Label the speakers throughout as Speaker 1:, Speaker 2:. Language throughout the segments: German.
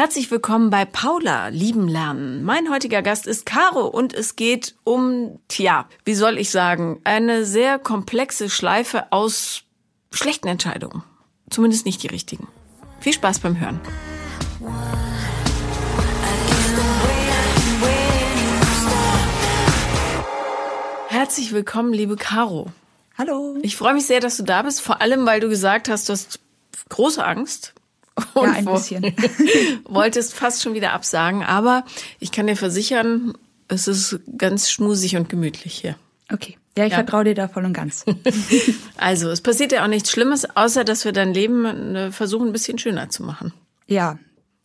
Speaker 1: Herzlich willkommen bei Paula, lieben Lernen. Mein heutiger Gast ist Caro und es geht um, tja, wie soll ich sagen, eine sehr komplexe Schleife aus schlechten Entscheidungen. Zumindest nicht die richtigen. Viel Spaß beim Hören. Herzlich willkommen, liebe Caro.
Speaker 2: Hallo.
Speaker 1: Ich freue mich sehr, dass du da bist, vor allem weil du gesagt hast, du hast große Angst.
Speaker 2: Und ja, ein bisschen.
Speaker 1: wolltest fast schon wieder absagen, aber ich kann dir versichern, es ist ganz schmusig und gemütlich hier.
Speaker 2: Okay. Ja, ich ja. vertraue dir da voll und ganz.
Speaker 1: also, es passiert ja auch nichts Schlimmes, außer dass wir dein Leben äh, versuchen, ein bisschen schöner zu machen.
Speaker 2: Ja.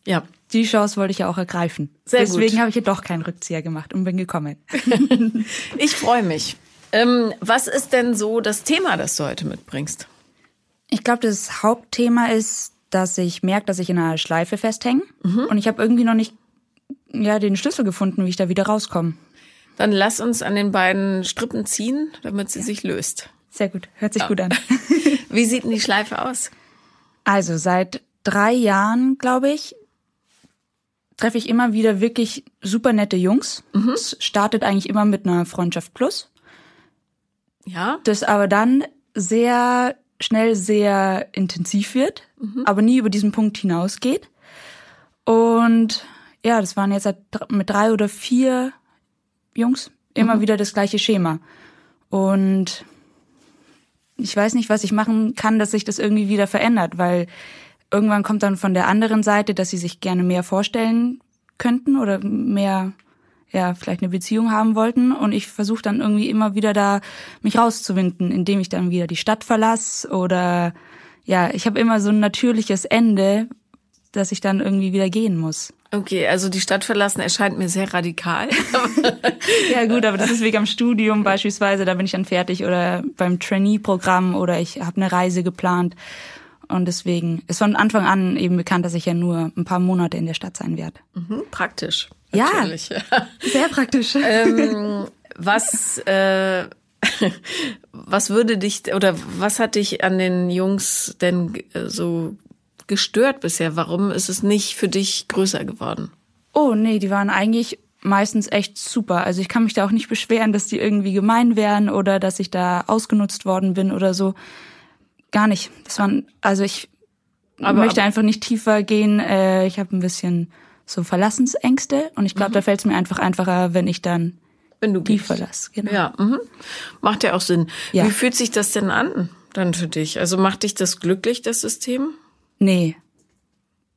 Speaker 2: Ja. Die Chance wollte ich ja auch ergreifen. Sehr Deswegen habe ich ja doch keinen Rückzieher gemacht und bin gekommen.
Speaker 1: ich freue mich. Ähm, was ist denn so das Thema, das du heute mitbringst?
Speaker 2: Ich glaube, das Hauptthema ist, dass ich merke, dass ich in einer Schleife festhänge mhm. und ich habe irgendwie noch nicht ja, den Schlüssel gefunden, wie ich da wieder rauskomme.
Speaker 1: Dann lass uns an den beiden Strippen ziehen, damit sie ja. sich löst.
Speaker 2: Sehr gut, hört sich ja. gut an.
Speaker 1: Wie sieht denn die Schleife aus?
Speaker 2: Also seit drei Jahren, glaube ich, treffe ich immer wieder wirklich super nette Jungs. Mhm. Es startet eigentlich immer mit einer Freundschaft plus.
Speaker 1: Ja.
Speaker 2: Das aber dann sehr schnell sehr intensiv wird, mhm. aber nie über diesen Punkt hinausgeht. Und ja, das waren jetzt mit drei oder vier Jungs immer mhm. wieder das gleiche Schema. Und ich weiß nicht, was ich machen kann, dass sich das irgendwie wieder verändert, weil irgendwann kommt dann von der anderen Seite, dass sie sich gerne mehr vorstellen könnten oder mehr ja, vielleicht eine Beziehung haben wollten. Und ich versuche dann irgendwie immer wieder da mich rauszuwinden, indem ich dann wieder die Stadt verlasse oder ja, ich habe immer so ein natürliches Ende, dass ich dann irgendwie wieder gehen muss.
Speaker 1: Okay, also die Stadt verlassen erscheint mir sehr radikal.
Speaker 2: ja gut, aber das ist wegen am Studium beispielsweise, da bin ich dann fertig oder beim Trainee-Programm oder ich habe eine Reise geplant. Und deswegen ist von Anfang an eben bekannt, dass ich ja nur ein paar Monate in der Stadt sein werde.
Speaker 1: Mhm, praktisch.
Speaker 2: Natürlich. Ja, sehr praktisch.
Speaker 1: ähm, was, äh, was würde dich oder was hat dich an den Jungs denn äh, so gestört bisher? Warum ist es nicht für dich größer geworden?
Speaker 2: Oh, nee, die waren eigentlich meistens echt super. Also ich kann mich da auch nicht beschweren, dass die irgendwie gemein wären oder dass ich da ausgenutzt worden bin oder so. Gar nicht. Das waren, also ich aber, möchte aber, einfach nicht tiefer gehen. Äh, ich habe ein bisschen so Verlassensängste und ich glaube, mhm. da fällt es mir einfach einfacher, wenn ich dann
Speaker 1: wenn du
Speaker 2: die verlasse.
Speaker 1: Genau. Ja, mhm. macht ja auch Sinn. Ja. Wie fühlt sich das denn an dann für dich? Also macht dich das glücklich, das System?
Speaker 2: Nee,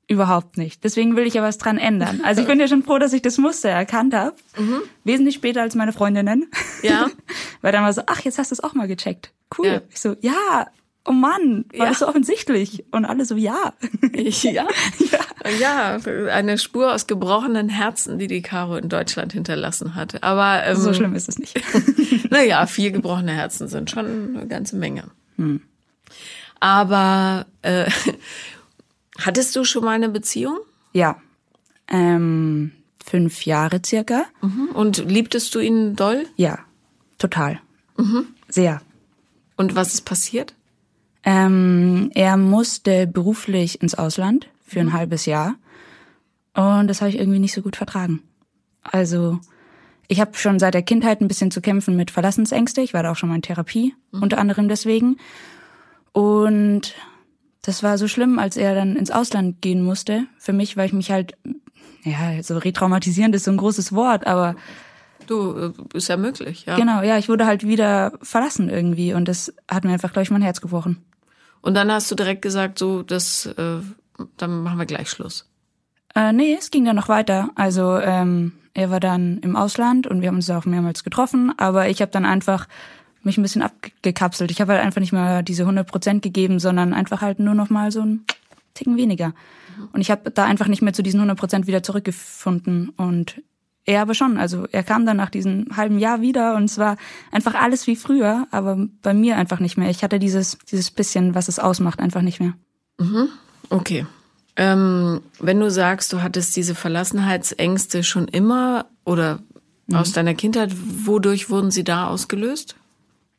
Speaker 2: überhaupt nicht. Deswegen will ich ja was dran ändern. Also ich bin ja schon froh, dass ich das Muster erkannt habe. Mhm. Wesentlich später als meine Freundinnen.
Speaker 1: Ja.
Speaker 2: Weil dann war so, ach, jetzt hast du es auch mal gecheckt. Cool. Ja. Ich so, ja, oh Mann, war ja. das so offensichtlich? Und alle so, ja.
Speaker 1: Ja. ja. Ja, eine Spur aus gebrochenen Herzen, die die Caro in Deutschland hinterlassen hatte. Aber
Speaker 2: ähm, so schlimm ist es nicht.
Speaker 1: naja, vier gebrochene Herzen sind schon eine ganze Menge. Hm. Aber äh, hattest du schon mal eine Beziehung?
Speaker 2: Ja. Ähm, fünf Jahre circa.
Speaker 1: Mhm. Und liebtest du ihn doll?
Speaker 2: Ja, total. Mhm. Sehr.
Speaker 1: Und was ist passiert?
Speaker 2: Ähm, er musste beruflich ins Ausland für ein mhm. halbes Jahr. Und das habe ich irgendwie nicht so gut vertragen. Also ich habe schon seit der Kindheit ein bisschen zu kämpfen mit Verlassensängste. Ich war da auch schon mal in Therapie, mhm. unter anderem deswegen. Und das war so schlimm, als er dann ins Ausland gehen musste. Für mich, weil ich mich halt, ja, so retraumatisierend ist so ein großes Wort, aber
Speaker 1: Du, äh, ist ja möglich, ja.
Speaker 2: Genau, ja, ich wurde halt wieder verlassen irgendwie und das hat mir einfach, glaube ich, mein Herz gebrochen.
Speaker 1: Und dann hast du direkt gesagt, so, das, äh, dann machen wir gleich Schluss.
Speaker 2: Äh, nee, es ging dann noch weiter. Also ähm, er war dann im Ausland und wir haben uns auch mehrmals getroffen, aber ich habe dann einfach mich ein bisschen abgekapselt. Ich habe halt einfach nicht mehr diese 100 Prozent gegeben, sondern einfach halt nur noch mal so ein Ticken weniger. Und ich habe da einfach nicht mehr zu diesen 100 Prozent wieder zurückgefunden. Und er aber schon. Also er kam dann nach diesem halben Jahr wieder und es war einfach alles wie früher, aber bei mir einfach nicht mehr. Ich hatte dieses, dieses bisschen, was es ausmacht, einfach nicht mehr.
Speaker 1: Mhm. Okay. Ähm, wenn du sagst, du hattest diese Verlassenheitsängste schon immer oder mhm. aus deiner Kindheit, wodurch wurden sie da ausgelöst?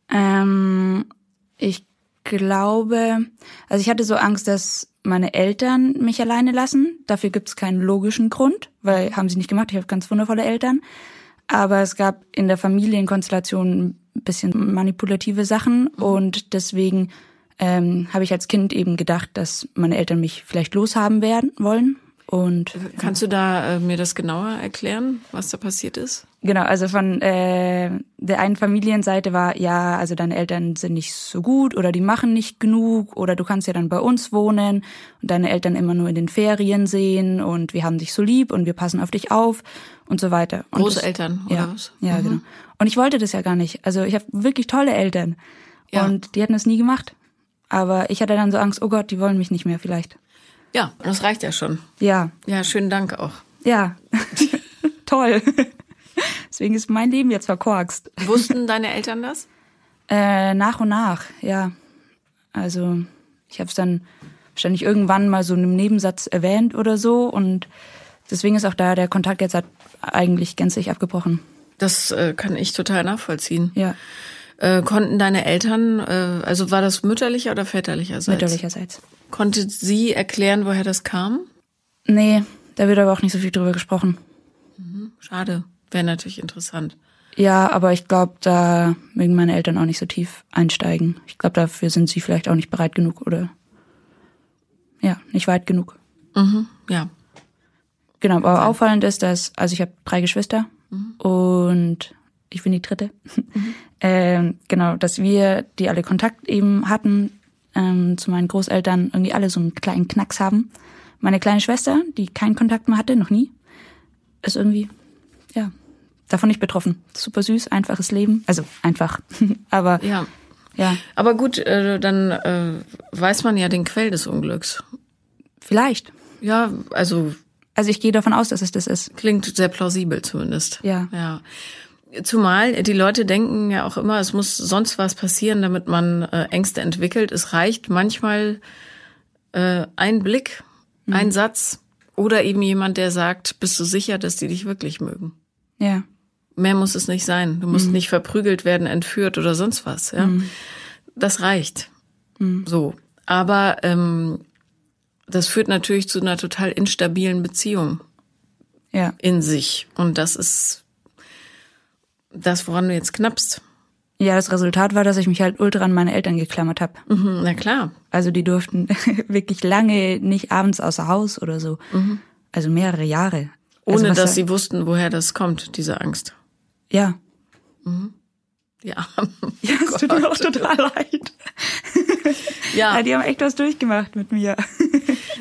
Speaker 2: Ähm, ich glaube, also ich hatte so Angst, dass meine Eltern mich alleine lassen. Dafür gibt es keinen logischen Grund, weil haben sie nicht gemacht. Ich habe ganz wundervolle Eltern. Aber es gab in der Familienkonstellation ein bisschen manipulative Sachen und deswegen ähm, habe ich als Kind eben gedacht, dass meine Eltern mich vielleicht loshaben werden wollen. Und
Speaker 1: kannst du da äh, mir das genauer erklären, was da passiert ist?
Speaker 2: Genau, also von äh, der einen Familienseite war, ja, also deine Eltern sind nicht so gut oder die machen nicht genug oder du kannst ja dann bei uns wohnen und deine Eltern immer nur in den Ferien sehen und wir haben dich so lieb und wir passen auf dich auf und so weiter. Und
Speaker 1: Großeltern
Speaker 2: das,
Speaker 1: oder
Speaker 2: ja,
Speaker 1: was?
Speaker 2: Ja,
Speaker 1: Mhm.
Speaker 2: genau. Und ich wollte das ja gar nicht. Also ich habe wirklich tolle Eltern
Speaker 1: Ja.
Speaker 2: und die hätten das nie gemacht. Aber ich hatte dann so Angst, oh Gott, die wollen mich nicht mehr vielleicht.
Speaker 1: Ja, das reicht ja schon.
Speaker 2: Ja,
Speaker 1: Ja, schönen Dank auch.
Speaker 2: ja, toll. Deswegen ist mein Leben jetzt verkorkst.
Speaker 1: Wussten deine Eltern das?
Speaker 2: Äh, nach und nach, ja. Also ich habe es dann wahrscheinlich irgendwann mal so in einem Nebensatz erwähnt oder so und deswegen ist auch da der Kontakt jetzt halt eigentlich gänzlich abgebrochen.
Speaker 1: Das äh, kann ich total nachvollziehen.
Speaker 2: Ja,
Speaker 1: Äh, konnten deine Eltern, äh, also war das mütterlicher oder väterlicherseits?
Speaker 2: mütterlicherseits.
Speaker 1: Konnte sie erklären, woher das kam?
Speaker 2: Nee, da wird aber auch nicht so viel drüber gesprochen.
Speaker 1: Schade. Wäre natürlich interessant.
Speaker 2: Ja, aber ich glaube, da mögen meine Eltern auch nicht so tief einsteigen. Ich glaube, dafür sind sie vielleicht auch nicht bereit genug oder ja, nicht weit genug.
Speaker 1: Mhm. Ja.
Speaker 2: Genau, aber auffallend ist, dass, also ich habe drei Geschwister und ich bin die dritte. Ähm, genau, dass wir, die alle Kontakt eben hatten ähm, zu meinen Großeltern, irgendwie alle so einen kleinen Knacks haben. Meine kleine Schwester, die keinen Kontakt mehr hatte, noch nie, ist irgendwie, ja, davon nicht betroffen. Super süß, einfaches Leben. Also einfach, aber
Speaker 1: Ja.
Speaker 2: ja,
Speaker 1: Aber gut, äh, dann äh, weiß man ja den Quell des Unglücks.
Speaker 2: vielleicht.
Speaker 1: Ja, also
Speaker 2: Also ich gehe davon aus, dass es das ist.
Speaker 1: klingt sehr plausibel zumindest.
Speaker 2: Ja.
Speaker 1: Ja. Zumal die Leute denken ja auch immer, es muss sonst was passieren, damit man äh, Ängste entwickelt. Es reicht manchmal äh, ein Blick, ein Satz oder eben jemand, der sagt, bist du sicher, dass die dich wirklich mögen?
Speaker 2: Ja,
Speaker 1: Mehr muss es nicht sein. Du musst nicht verprügelt werden, entführt oder sonst was. Ja, das reicht. So, aber ähm, das führt natürlich zu einer total instabilen Beziehung
Speaker 2: ja,
Speaker 1: in sich und das ist das, woran du jetzt knappst.
Speaker 2: ja. Das Resultat war, dass ich mich halt ultra an meine Eltern geklammert habe.
Speaker 1: Mhm, na klar.
Speaker 2: Also die durften wirklich lange nicht abends außer Haus oder so. Also mehrere Jahre.
Speaker 1: Ohne
Speaker 2: also
Speaker 1: dass
Speaker 2: da-
Speaker 1: sie wussten, woher das kommt, diese Angst.
Speaker 2: Ja.
Speaker 1: Ja.
Speaker 2: Ja, es tut mir auch total leid.
Speaker 1: Ja,
Speaker 2: Ja, die haben echt was durchgemacht mit mir.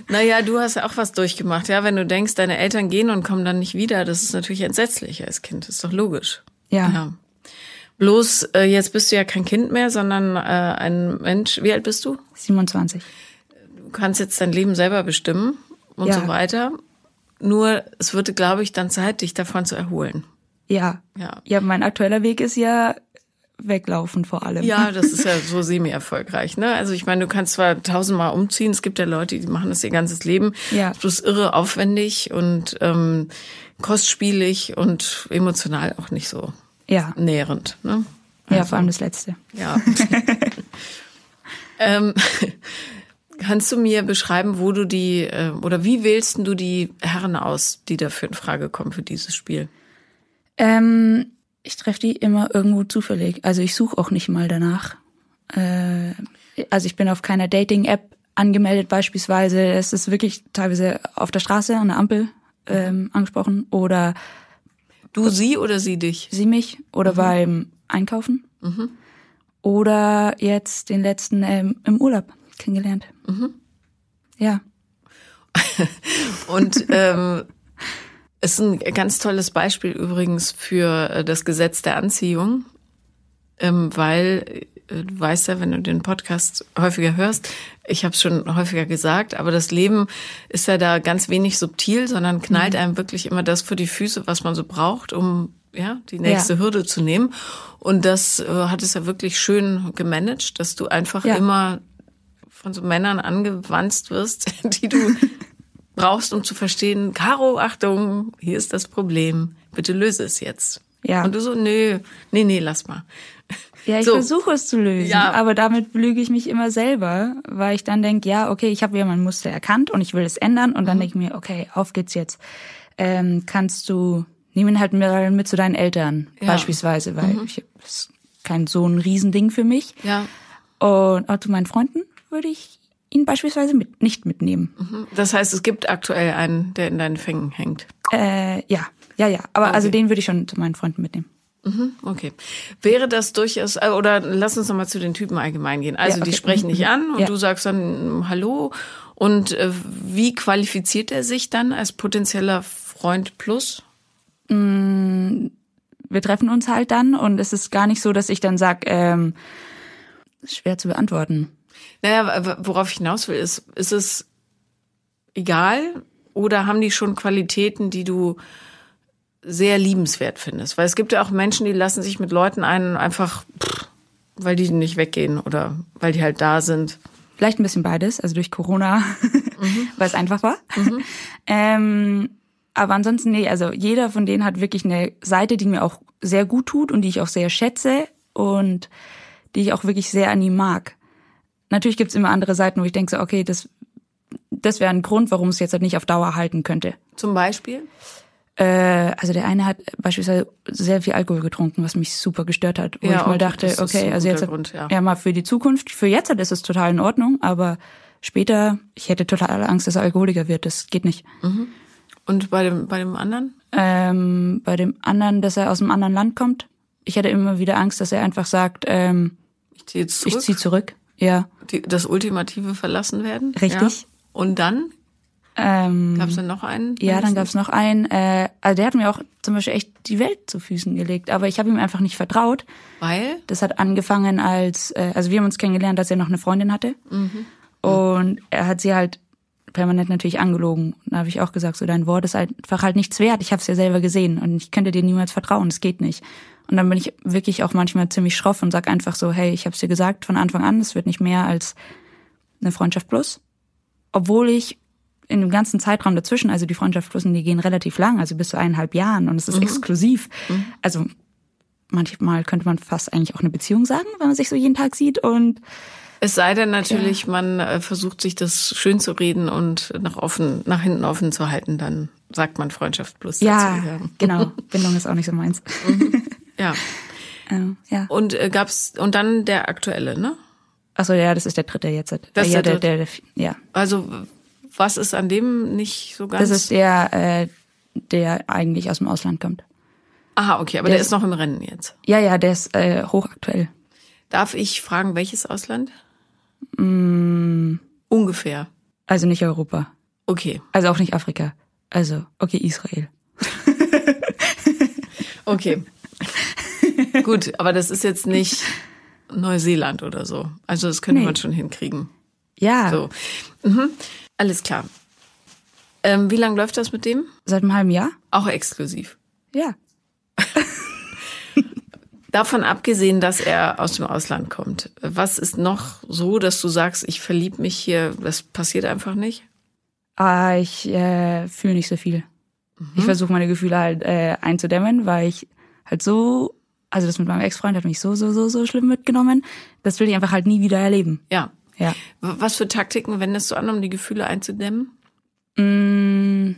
Speaker 1: naja, du hast ja auch was durchgemacht. Ja, wenn du denkst, deine Eltern gehen und kommen dann nicht wieder, das ist natürlich entsetzlich als Kind. ist doch logisch.
Speaker 2: Ja.
Speaker 1: Ja. Bloß, äh, jetzt bist du ja kein Kind mehr, sondern äh, ein Mensch. Wie alt bist du?
Speaker 2: 27.
Speaker 1: Du kannst jetzt dein Leben selber bestimmen und
Speaker 2: Ja.
Speaker 1: so weiter. Nur, es wird, glaube ich, dann Zeit, dich davon zu erholen.
Speaker 2: Ja.
Speaker 1: Ja.
Speaker 2: Ja, mein aktueller Weg ist ja weglaufen vor allem.
Speaker 1: Ja, das ist ja so semi-erfolgreich. Ne? Also ich meine, du kannst zwar tausendmal umziehen, es gibt ja Leute, die machen das ihr ganzes Leben.
Speaker 2: Ja.
Speaker 1: Es ist irre aufwendig und ähm, kostspielig und emotional auch nicht so
Speaker 2: Ja.
Speaker 1: nährend. Ne?
Speaker 2: Ja, vor allem das Letzte.
Speaker 1: Ja. ähm, kannst du mir beschreiben, wo du die äh, oder wie wählst du die Herren aus, die dafür in Frage kommen für dieses Spiel?
Speaker 2: Ähm, ich treffe die immer irgendwo zufällig. Also ich suche auch nicht mal danach. Äh, also ich bin auf keiner Dating-App angemeldet beispielsweise. Es ist wirklich teilweise auf der Straße an der Ampel ähm, angesprochen oder
Speaker 1: Du sie oder sie dich?
Speaker 2: sie mich oder beim Einkaufen. Oder jetzt den letzten ähm, im Urlaub kennengelernt. Ja,
Speaker 1: Und ähm, ist ein ganz tolles Beispiel übrigens für äh, das Gesetz der Anziehung, ähm, weil äh, du weißt ja, wenn du den Podcast häufiger hörst, ich habe es schon häufiger gesagt, aber das Leben ist ja da ganz wenig subtil, sondern knallt einem wirklich immer das vor die Füße, was man so braucht, um ja die nächste
Speaker 2: Ja.
Speaker 1: Hürde zu nehmen. Und das äh, hat es ja wirklich schön gemanagt, dass du einfach
Speaker 2: Ja.
Speaker 1: immer von so Männern angewanzt wirst, die du brauchst, um zu verstehen, Caro, Achtung, hier ist das Problem, bitte löse es jetzt.
Speaker 2: Ja.
Speaker 1: Und du so, nö, nee, nee, lass mal.
Speaker 2: Ja, ich
Speaker 1: So.
Speaker 2: versuche es zu lösen,
Speaker 1: Ja.
Speaker 2: aber damit belüge ich mich immer selber, weil ich dann denke, ja, okay, ich habe ja mein Muster erkannt und ich will es ändern und dann
Speaker 1: Mhm.
Speaker 2: denke ich mir, okay, auf geht's jetzt. Ähm, kannst du, nimm ihn halt mit, mit zu deinen Eltern
Speaker 1: Ja. Mhm.
Speaker 2: beispielsweise, weil ich, das ist kein so ein Riesending für mich.
Speaker 1: Ja.
Speaker 2: Und auch zu meinen Freunden würde ich ihn beispielsweise mit, nicht mitnehmen.
Speaker 1: Mhm. Das heißt, es gibt aktuell einen, der in deinen Fängen hängt.
Speaker 2: Äh, ja, ja, ja. Aber also
Speaker 1: Okay.
Speaker 2: den würde ich schon zu meinen Freunden mitnehmen.
Speaker 1: Mhm, Okay. Wäre das durchaus, äh, oder lass uns nochmal zu den Typen allgemein gehen. Also
Speaker 2: Ja, okay.
Speaker 1: die sprechen dich
Speaker 2: Mhm.
Speaker 1: an und
Speaker 2: Ja.
Speaker 1: du sagst dann mm, Hallo. Und äh, wie qualifiziert er sich dann als potenzieller Freund plus?
Speaker 2: wir treffen uns halt dann und es ist gar nicht so, dass ich dann sag, ähm, schwer zu beantworten.
Speaker 1: Naja, worauf ich hinaus will, ist, ist es egal oder haben die schon Qualitäten, die du sehr liebenswert findest? Weil es gibt ja auch Menschen, die lassen sich mit Leuten ein, einfach, pff, weil die nicht weggehen oder weil die halt da sind.
Speaker 2: Vielleicht ein bisschen beides, also durch Corona, weil es einfach war. ähm, aber ansonsten, nee, also jeder von denen hat wirklich eine Seite, die mir auch sehr gut tut und die ich auch sehr schätze und die ich auch wirklich sehr an ihm mag. Natürlich gibt's immer andere Seiten, wo ich denke, so, okay, das, das wäre ein Grund, warum es jetzt halt nicht auf Dauer halten könnte.
Speaker 1: Zum Beispiel?
Speaker 2: Äh, also der eine hat beispielsweise sehr viel Alkohol getrunken, was mich super gestört hat. Wo
Speaker 1: Ja,
Speaker 2: ich mal
Speaker 1: okay,
Speaker 2: dachte, okay, also jetzt
Speaker 1: Grund, ja.
Speaker 2: ja mal für die Zukunft, für jetzt ist es total in Ordnung, aber später, ich hätte total Angst, dass er Alkoholiker wird. Das geht nicht.
Speaker 1: Und bei dem, bei dem anderen?
Speaker 2: Ähm, bei dem anderen, dass er aus einem anderen Land kommt, ich hätte immer wieder Angst, dass er einfach sagt, ähm,
Speaker 1: Ich ziehe zurück.
Speaker 2: ich ziehe zurück. Ja.
Speaker 1: die, das ultimative verlassen werden.
Speaker 2: Richtig.
Speaker 1: Ja. Und dann
Speaker 2: Ähm,
Speaker 1: gab es dann noch einen?
Speaker 2: Ja, dann gab's noch einen, äh, also der hat mir auch zum Beispiel echt die Welt zu Füßen gelegt, aber ich habe ihm einfach nicht vertraut.
Speaker 1: Weil?
Speaker 2: Das hat angefangen als, äh, also wir haben uns kennengelernt, als er noch eine Freundin hatte. Und er hat sie halt permanent natürlich angelogen. Und da habe ich auch gesagt, so dein Wort ist einfach halt nichts wert. Ich habe es ja selber gesehen und ich könnte dir niemals vertrauen. Es geht nicht. Und dann bin ich wirklich auch manchmal ziemlich schroff und sag einfach so, hey, ich habe es dir gesagt von Anfang an, es wird nicht mehr als eine Freundschaft plus. Obwohl ich in dem ganzen Zeitraum dazwischen, also die Freundschaft plus, und die gehen relativ lang, also bis zu eineinhalb Jahren und es ist exklusiv. Also manchmal könnte man fast eigentlich auch eine Beziehung sagen, wenn man sich so jeden Tag sieht und
Speaker 1: Es sei denn natürlich, man äh, versucht sich das schön zu reden und nach offen, nach hinten offen zu halten, dann sagt man Freundschaft plus
Speaker 2: ja,
Speaker 1: dazu.
Speaker 2: genau, Bindung ist auch nicht so meins.
Speaker 1: Ja.
Speaker 2: Ähm, ja.
Speaker 1: Und äh, gab's und dann der aktuelle, ne?
Speaker 2: Achso, ja, das ist der dritte jetzt.
Speaker 1: Das ist
Speaker 2: ja,
Speaker 1: der
Speaker 2: der, der, der, ja.
Speaker 1: Also was ist an dem nicht so ganz?
Speaker 2: Das ist der, äh, der eigentlich aus dem Ausland kommt.
Speaker 1: Aha, okay, aber
Speaker 2: der
Speaker 1: der
Speaker 2: ist-
Speaker 1: ist noch im Rennen jetzt.
Speaker 2: Ja, ja, der ist äh, hochaktuell.
Speaker 1: Darf ich fragen, welches Ausland?
Speaker 2: Mm.
Speaker 1: Ungefähr.
Speaker 2: Also nicht Europa.
Speaker 1: Okay.
Speaker 2: Also auch nicht Afrika. Also, okay, Israel.
Speaker 1: Okay. Gut, aber das ist jetzt nicht Neuseeland oder so. Also das könnte
Speaker 2: Nee.
Speaker 1: man schon hinkriegen.
Speaker 2: Ja,
Speaker 1: So. Mhm. Alles klar. Ähm, wie lange läuft das mit dem?
Speaker 2: seit einem halben Jahr?
Speaker 1: Auch exklusiv.
Speaker 2: Ja.
Speaker 1: Davon abgesehen, dass er aus dem Ausland kommt. Was ist noch so, dass du sagst, ich verlieb mich hier, das passiert einfach nicht?
Speaker 2: Ah, ich äh, fühle nicht so viel. Ich versuche meine Gefühle halt äh, einzudämmen, weil ich halt so, also das mit meinem Ex-Freund hat mich so, so, so, so schlimm mitgenommen. Das will ich einfach halt nie wieder erleben.
Speaker 1: Ja.
Speaker 2: Ja.
Speaker 1: Was für Taktiken wendest du an, um die Gefühle einzudämmen?
Speaker 2: Mm,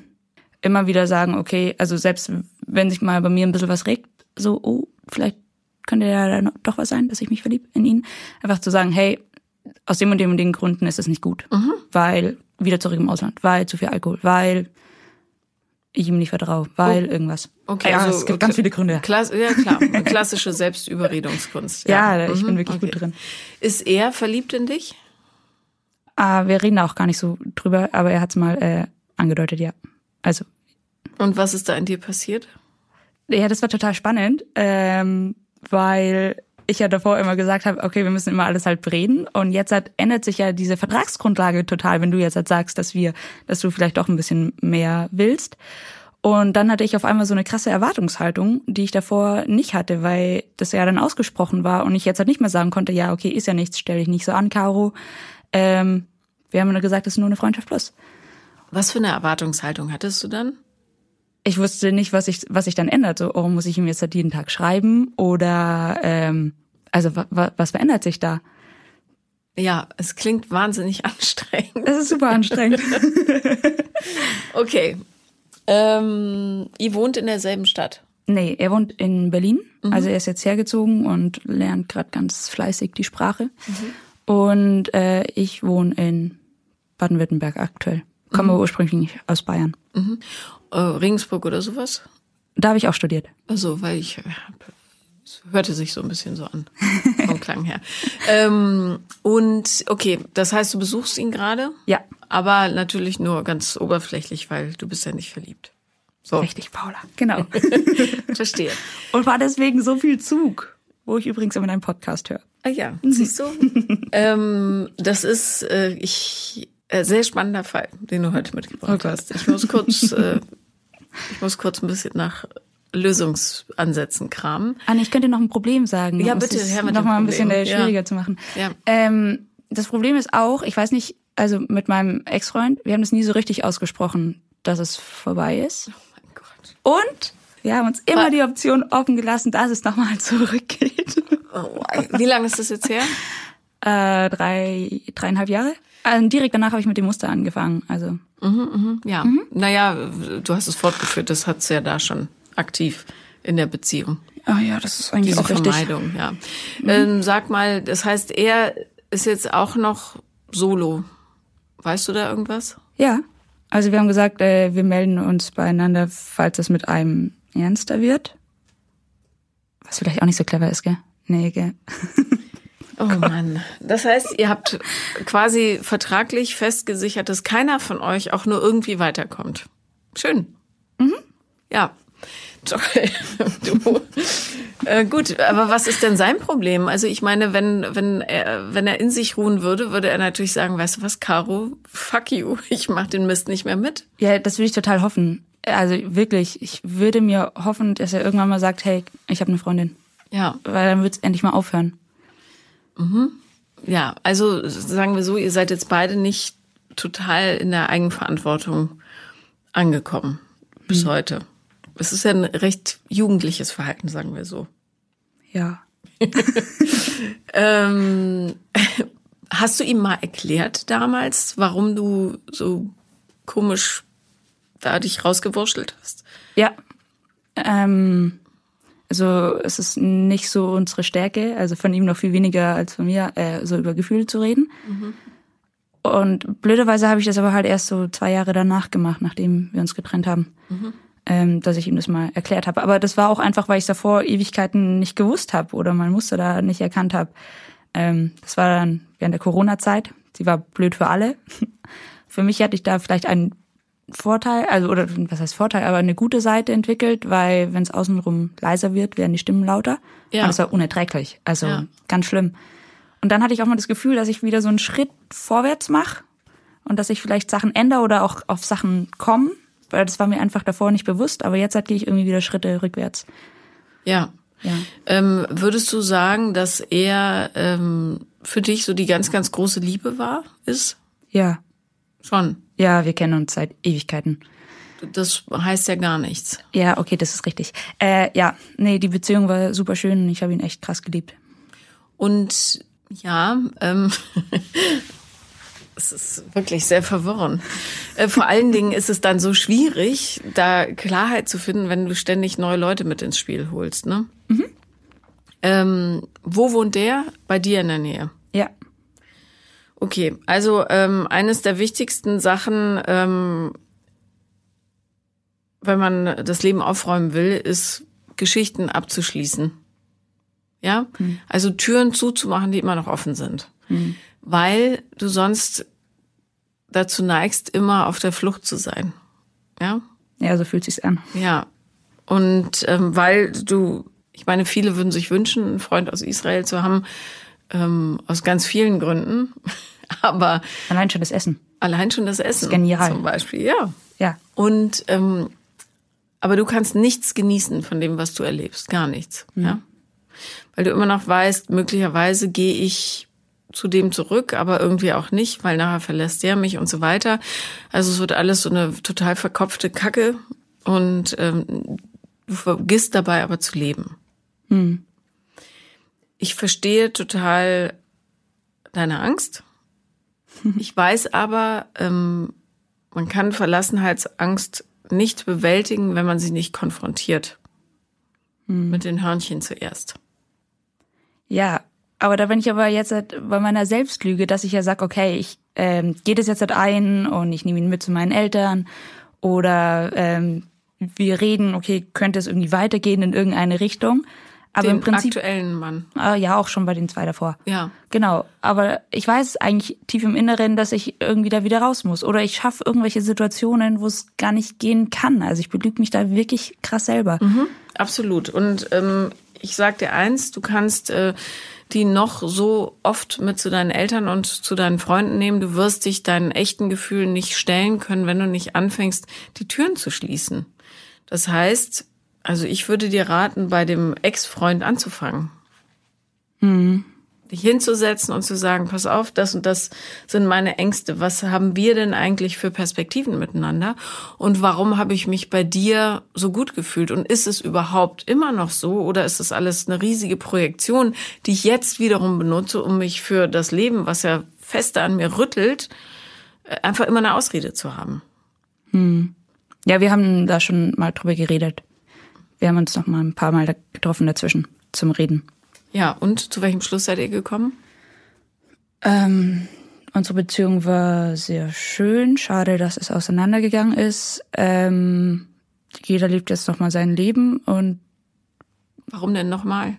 Speaker 2: immer wieder sagen, okay, also selbst wenn sich mal bei mir ein bisschen was regt, so, oh, vielleicht könnte ja doch was sein, dass ich mich verlieb in ihn. Einfach zu sagen, hey, aus dem und dem und den Gründen ist es nicht gut. Weil wieder zurück im Ausland, weil zu viel Alkohol, weil ich ihm nicht vertraue, weil irgendwas.
Speaker 1: Okay,
Speaker 2: ja,
Speaker 1: also
Speaker 2: es gibt ganz viele Gründe.
Speaker 1: Klass ja, klar. Klassische Selbstüberredungskunst.
Speaker 2: Ja, ich bin
Speaker 1: Mhm,
Speaker 2: wirklich gut drin.
Speaker 1: Ist er verliebt in dich?
Speaker 2: Ah, wir reden da auch gar nicht so drüber, aber er hat's mal äh, angedeutet, ja. Also
Speaker 1: Und was ist da in dir passiert?
Speaker 2: Ja, das war total spannend, ähm, weil ich ja davor immer gesagt habe, okay, wir müssen immer alles halt bereden und jetzt hat, ändert sich ja diese Vertragsgrundlage total, wenn du jetzt halt sagst, dass wir, dass du vielleicht doch ein bisschen mehr willst. Und dann hatte ich auf einmal so eine krasse Erwartungshaltung, die ich davor nicht hatte, weil das ja dann ausgesprochen war und ich jetzt halt nicht mehr sagen konnte, ja, okay, ist ja nichts, stell dich nicht so an, Caro. Ähm, wir haben nur gesagt, es ist nur eine Freundschaft plus.
Speaker 1: Was für eine Erwartungshaltung hattest du dann?
Speaker 2: ich wusste nicht, was sich was ich dann ändert. So, oh, muss ich ihm jetzt jeden Tag schreiben oder ähm, also was verändert sich da?
Speaker 1: Ja, es klingt wahnsinnig anstrengend.
Speaker 2: Es ist super anstrengend.
Speaker 1: okay. Ähm, ihr wohnt in derselben Stadt?
Speaker 2: Nee, er wohnt in Berlin. Mhm. Also er ist jetzt hergezogen und lernt gerade ganz fleißig die Sprache. Mhm. Und äh, ich wohne in Baden-Württemberg aktuell. Komme mhm. ursprünglich aus Bayern.
Speaker 1: Mhm. Äh, Regensburg oder sowas?
Speaker 2: Da habe ich auch studiert.
Speaker 1: Also, weil ich es hörte sich so ein bisschen so an vom Klang her. Ähm, und okay, das heißt, du besuchst ihn gerade?
Speaker 2: Ja.
Speaker 1: Aber natürlich nur ganz oberflächlich, weil du bist ja nicht verliebt.
Speaker 2: So. Richtig, Paula. Genau.
Speaker 1: Verstehe.
Speaker 2: Und war deswegen so viel Zug, wo ich übrigens immer deinen Podcast höre.
Speaker 1: Ah ja, siehst du? ähm, das ist äh, ich äh, sehr spannender Fall, den du heute mitgebracht oh hast. Ich muss kurz, äh, ich muss kurz ein bisschen nach Lösungsansätzen kramen.
Speaker 2: Anne, ich könnte noch ein Problem sagen.
Speaker 1: Ja, bitte,
Speaker 2: Herr mit Noch mal ein bisschen äh, schwieriger ja. zu machen. Ja. Ähm, das Problem ist auch, ich weiß nicht, also mit meinem Ex-Freund, wir haben das nie so richtig ausgesprochen, dass es vorbei ist. Oh mein Gott. Und wir haben uns immer die Option offen gelassen, dass es nochmal zurückgeht.
Speaker 1: Oh, wie lange ist das jetzt her?
Speaker 2: äh, drei, dreieinhalb Jahre. Also direkt danach habe ich mit dem Muster angefangen. Also.
Speaker 1: Mhm, mh, ja. Mhm. Naja, du hast es fortgeführt, das hat's ja da schon aktiv in der Beziehung.
Speaker 2: Ah ja, das ist eigentlich Diese auch
Speaker 1: Vermeidung,
Speaker 2: richtig.
Speaker 1: ja. Mhm. Ähm, sag mal, das heißt, er ist jetzt auch noch solo. Weißt du da irgendwas?
Speaker 2: Ja. Also wir haben gesagt, äh, wir melden uns beieinander, falls es mit einem ernster wird. Was vielleicht auch nicht so clever ist, gell? Nee, gell?
Speaker 1: Oh Mann. Das heißt, ihr habt quasi vertraglich festgesichert, dass keiner von euch auch nur irgendwie weiterkommt. Schön. Mhm. Ja. Toll. Du. Äh, gut, aber was ist denn sein Problem? Also ich meine, wenn, wenn er, wenn er in sich ruhen würde, würde er natürlich sagen, weißt du was, Caro, fuck you, ich mach den Mist nicht mehr mit.
Speaker 2: Ja, das würde ich total hoffen. Also wirklich, ich würde mir hoffen, dass er irgendwann mal sagt, hey, ich habe eine Freundin.
Speaker 1: Ja.
Speaker 2: Weil dann wird es endlich mal aufhören.
Speaker 1: Mhm. Ja, also sagen wir so, ihr seid jetzt beide nicht total in der Eigenverantwortung angekommen bis mhm. heute. Es ist ja ein recht jugendliches Verhalten, sagen wir so.
Speaker 2: Ja.
Speaker 1: ähm, hast du ihm mal erklärt damals, warum du so komisch da dich rausgewurschtelt hast?
Speaker 2: Ja. Ähm, also es ist nicht so unsere Stärke, also von ihm noch viel weniger als von mir, äh, so über Gefühle zu reden. Mhm. Und blöderweise habe ich das aber halt erst so zwei Jahre danach gemacht, nachdem wir uns getrennt haben, mhm. ähm, dass ich ihm das mal erklärt habe. Aber das war auch einfach, weil ich davor Ewigkeiten nicht gewusst habe oder mein Muster da nicht erkannt habe. Ähm, das war dann während der Corona-Zeit. Sie war blöd für alle. für mich hatte ich da vielleicht einen Vorteil, also oder was heißt Vorteil, aber eine gute Seite entwickelt, weil wenn es außenrum leiser wird, werden die Stimmen lauter. Ja. Und das war unerträglich, also ja. ganz schlimm. Und dann hatte ich auch mal das Gefühl, dass ich wieder so einen Schritt vorwärts mache und dass ich vielleicht Sachen ändere oder auch auf Sachen komme, weil das war mir einfach davor nicht bewusst, aber jetzt gehe ich irgendwie wieder Schritte rückwärts.
Speaker 1: Ja. ja. Ähm, würdest du sagen, dass er ähm, für dich so die ganz, ganz große Liebe war, ist?
Speaker 2: Ja.
Speaker 1: Schon.
Speaker 2: Ja, wir kennen uns seit Ewigkeiten.
Speaker 1: Das heißt ja gar nichts.
Speaker 2: Ja, okay, das ist richtig. Äh, ja, nee, die Beziehung war super schön und ich habe ihn echt krass geliebt.
Speaker 1: Und ja, ähm, es ist wirklich sehr verwirrend. Äh, vor allen Dingen ist es dann so schwierig, da Klarheit zu finden, wenn du ständig neue Leute mit ins Spiel holst, ne? Mhm. Ähm, wo wohnt der? Bei dir in der Nähe?
Speaker 2: Ja.
Speaker 1: Okay, also ähm, eines der wichtigsten Sachen, ähm, wenn man das Leben aufräumen will, ist Geschichten abzuschließen. Ja, hm. also Türen zuzumachen, die immer noch offen sind, hm. weil du sonst dazu neigst, immer auf der Flucht zu sein. Ja.
Speaker 2: Ja, so fühlt sich's an.
Speaker 1: Ja, und ähm, weil du, ich meine, viele würden sich wünschen, einen Freund aus Israel zu haben, ähm, aus ganz vielen Gründen. Aber
Speaker 2: allein schon das Essen.
Speaker 1: Allein schon das Essen. Das
Speaker 2: genial.
Speaker 1: Zum Beispiel, ja.
Speaker 2: Ja.
Speaker 1: Und ähm, aber du kannst nichts genießen von dem, was du erlebst, gar nichts, mhm. ja, weil du immer noch weißt, möglicherweise gehe ich zu dem zurück, aber irgendwie auch nicht, weil nachher verlässt der mich und so weiter. Also es wird alles so eine total verkopfte Kacke und ähm, du vergisst dabei aber zu leben. Hm. Ich verstehe total deine Angst. Ich weiß aber, ähm, man kann Verlassenheitsangst nicht bewältigen, wenn man sie nicht konfrontiert. Hm. Mit den Hörnchen zuerst.
Speaker 2: Ja, aber da bin ich aber jetzt bei meiner Selbstlüge, dass ich ja sag, okay, ich ähm, gehe das jetzt halt ein und ich nehme ihn mit zu meinen Eltern oder ähm, wir reden, okay, könnte es irgendwie weitergehen in irgendeine Richtung.
Speaker 1: Aber den im Prinzip aktuellen Mann.
Speaker 2: Äh, ja, auch schon bei den zwei davor.
Speaker 1: Ja.
Speaker 2: Genau. Aber ich weiß eigentlich tief im Inneren, dass ich irgendwie da wieder raus muss. Oder ich schaffe irgendwelche Situationen, wo es gar nicht gehen kann. Also ich belüge mich da wirklich krass selber.
Speaker 1: Mhm, absolut. Und ähm, ich sag dir eins, du kannst äh, die noch so oft mit zu deinen Eltern und zu deinen Freunden nehmen. Du wirst dich deinen echten Gefühlen nicht stellen können, wenn du nicht anfängst, die Türen zu schließen. Das heißt, also ich würde dir raten, bei dem Ex-Freund anzufangen. Mhm. Dich hinzusetzen und zu sagen, pass auf, das und das sind meine Ängste. Was haben wir denn eigentlich für Perspektiven miteinander? Und warum habe ich mich bei dir so gut gefühlt? Und ist es überhaupt immer noch so? Oder ist es alles eine riesige Projektion, die ich jetzt wiederum benutze, um mich für das Leben, was ja fester an mir rüttelt, äh, einfach immer eine Ausrede zu haben?
Speaker 2: Hm. Ja, wir haben da schon mal drüber geredet. Wir haben uns noch mal ein paar Mal getroffen dazwischen zum Reden.
Speaker 1: Ja, und zu welchem Schluss seid ihr gekommen?
Speaker 2: Ähm, unsere Beziehung war sehr schön. Schade, dass es auseinandergegangen ist. Ähm, jeder lebt jetzt noch mal sein Leben und
Speaker 1: Warum denn nochmal?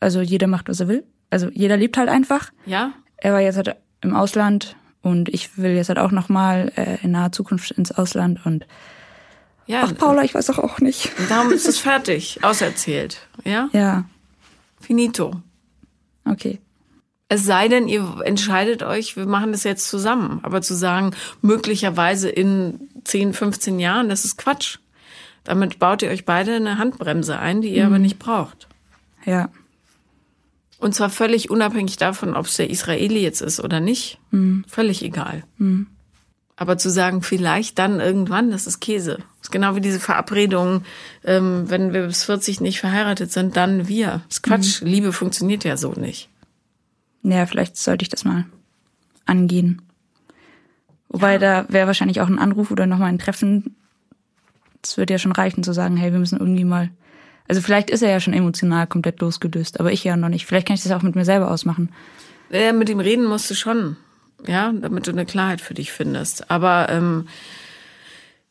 Speaker 2: Also jeder macht, was er will. Also jeder lebt halt einfach.
Speaker 1: Ja.
Speaker 2: Er war jetzt halt im Ausland und ich will jetzt halt auch noch mal äh, in naher Zukunft ins Ausland und ja. Ach, Paula, ich weiß doch auch nicht.
Speaker 1: Darum ist es fertig, auserzählt. Ja?
Speaker 2: Ja.
Speaker 1: Finito.
Speaker 2: Okay.
Speaker 1: Es sei denn, ihr entscheidet euch, wir machen das jetzt zusammen. Aber zu sagen, möglicherweise in 10, 15 Jahren, das ist Quatsch. Damit baut ihr euch beide eine Handbremse ein, die ihr mhm. aber nicht braucht.
Speaker 2: Ja.
Speaker 1: Und zwar völlig unabhängig davon, ob es der Israeli jetzt ist oder nicht. Mhm. Völlig egal. Mhm. Aber zu sagen, vielleicht dann irgendwann, das ist Käse. Das ist genau wie diese Verabredung, ähm, wenn wir bis 40 nicht verheiratet sind, dann wir. Das ist Quatsch. Mhm. Liebe funktioniert ja so nicht.
Speaker 2: Ja, vielleicht sollte ich das mal angehen. Wobei ja. da wäre wahrscheinlich auch ein Anruf oder nochmal ein Treffen. Es würde ja schon reichen zu sagen, hey, wir müssen irgendwie mal. Also vielleicht ist er ja schon emotional komplett losgelöst, aber ich ja noch nicht. Vielleicht kann ich das auch mit mir selber ausmachen.
Speaker 1: Ja, mit ihm reden musst du schon ja, damit du eine Klarheit für dich findest. Aber ähm,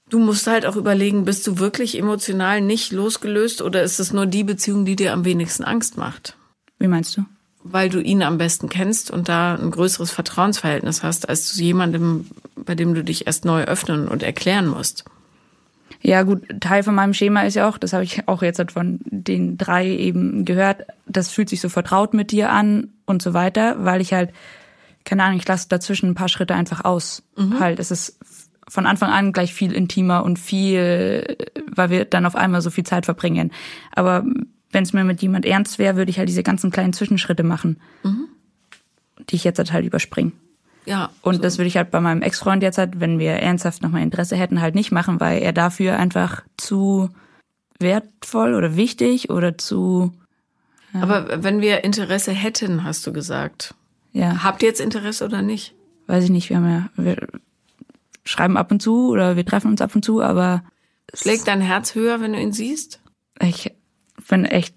Speaker 1: du musst halt auch überlegen, bist du wirklich emotional nicht losgelöst oder ist es nur die Beziehung, die dir am wenigsten Angst macht?
Speaker 2: Wie meinst du?
Speaker 1: Weil du ihn am besten kennst und da ein größeres Vertrauensverhältnis hast, als zu jemandem, bei dem du dich erst neu öffnen und erklären musst.
Speaker 2: Ja, gut, Teil von meinem Schema ist ja auch, das habe ich auch jetzt von den drei eben gehört, das fühlt sich so vertraut mit dir an und so weiter, weil ich halt keine Ahnung, ich lasse dazwischen ein paar Schritte einfach aus. Mhm. Halt, es ist von Anfang an gleich viel intimer und viel, weil wir dann auf einmal so viel Zeit verbringen. Aber wenn es mir mit jemand ernst wäre, würde ich halt diese ganzen kleinen Zwischenschritte machen, mhm. die ich jetzt halt, halt überspringe.
Speaker 1: Ja.
Speaker 2: Und so. das würde ich halt bei meinem Ex-Freund jetzt halt, wenn wir ernsthaft nochmal Interesse hätten, halt nicht machen, weil er dafür einfach zu wertvoll oder wichtig oder zu.
Speaker 1: Ja. Aber wenn wir Interesse hätten, hast du gesagt.
Speaker 2: Ja.
Speaker 1: Habt ihr jetzt Interesse oder nicht?
Speaker 2: Weiß ich nicht. Wir haben ja, wir schreiben ab und zu oder wir treffen uns ab und zu, aber.
Speaker 1: Schlägt dein Herz höher, wenn du ihn siehst?
Speaker 2: Ich bin echt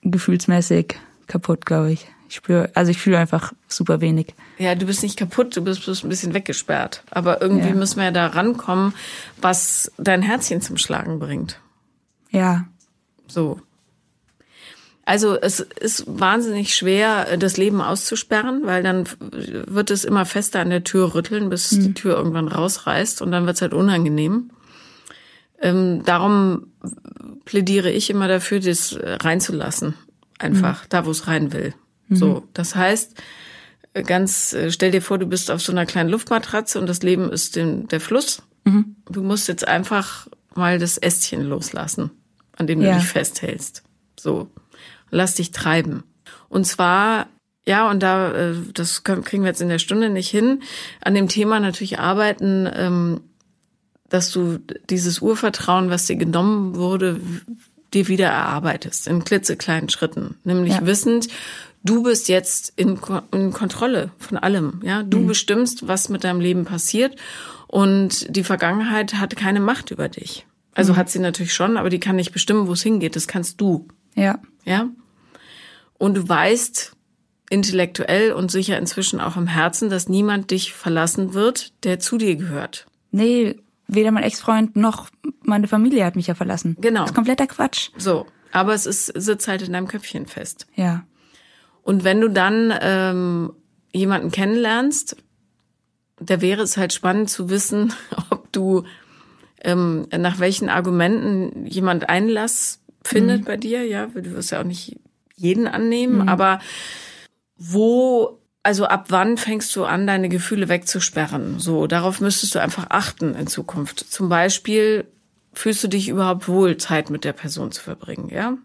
Speaker 2: gefühlsmäßig kaputt, glaube ich. Ich spüre, also ich fühle einfach super wenig.
Speaker 1: Ja, du bist nicht kaputt, du bist bloß ein bisschen weggesperrt. Aber irgendwie ja. müssen wir ja da rankommen, was dein Herzchen zum Schlagen bringt.
Speaker 2: Ja.
Speaker 1: So. Also es ist wahnsinnig schwer, das Leben auszusperren, weil dann wird es immer fester an der Tür rütteln, bis mhm. die Tür irgendwann rausreißt und dann wird es halt unangenehm. Ähm, darum plädiere ich immer dafür, das reinzulassen. Einfach, mhm. da wo es rein will. Mhm. So, das heißt, ganz, stell dir vor, du bist auf so einer kleinen Luftmatratze und das Leben ist den, der Fluss. Mhm. Du musst jetzt einfach mal das Ästchen loslassen, an dem ja. du dich festhältst. So lass dich treiben. Und zwar, ja, und da, äh, das kriegen wir jetzt in der Stunde nicht hin, an dem Thema natürlich arbeiten, ähm, dass du dieses Urvertrauen, was dir genommen wurde, dir wieder erarbeitest in klitzekleinen Schritten. Nämlich ja. wissend, du bist jetzt in, in, Kontrolle von allem. Ja, du mhm. bestimmst, was mit deinem Leben passiert und die Vergangenheit hat keine Macht über dich. Also mhm. hat sie natürlich schon, aber die kann nicht bestimmen, wo es hingeht. Das kannst du.
Speaker 2: Ja.
Speaker 1: Ja. Und du weißt intellektuell und sicher inzwischen auch im Herzen, dass niemand dich verlassen wird, der zu dir gehört.
Speaker 2: Nee, weder mein Ex-Freund noch meine Familie hat mich ja verlassen.
Speaker 1: Genau.
Speaker 2: Das ist kompletter Quatsch.
Speaker 1: So. Aber es ist, sitzt halt in deinem Köpfchen fest.
Speaker 2: Ja.
Speaker 1: Und wenn du dann ähm, jemanden kennenlernst, da wäre es halt spannend zu wissen, ob du ähm, nach welchen Argumenten jemand Einlass findet mhm. bei dir. Ja, du wirst ja auch nicht jeden annehmen, mhm. aber wo also ab wann fängst du an, deine Gefühle wegzusperren? So, darauf müsstest du einfach achten in Zukunft. Zum Beispiel, fühlst du dich überhaupt wohl, Zeit mit der Person zu verbringen, ja?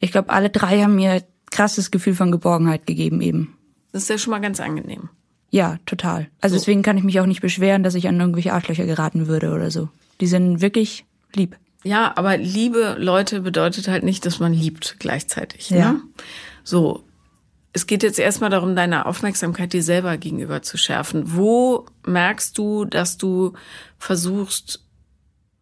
Speaker 2: Ich glaube, alle drei haben mir krasses Gefühl von Geborgenheit gegeben eben.
Speaker 1: Das ist ja schon mal ganz angenehm.
Speaker 2: Ja, total. Also so. deswegen kann ich mich auch nicht beschweren, dass ich an irgendwelche Arschlöcher geraten würde oder so. Die sind wirklich lieb.
Speaker 1: Ja, aber liebe Leute bedeutet halt nicht, dass man liebt gleichzeitig. Ne? Ja. So, es geht jetzt erstmal darum, deine Aufmerksamkeit dir selber gegenüber zu schärfen. Wo merkst du, dass du versuchst,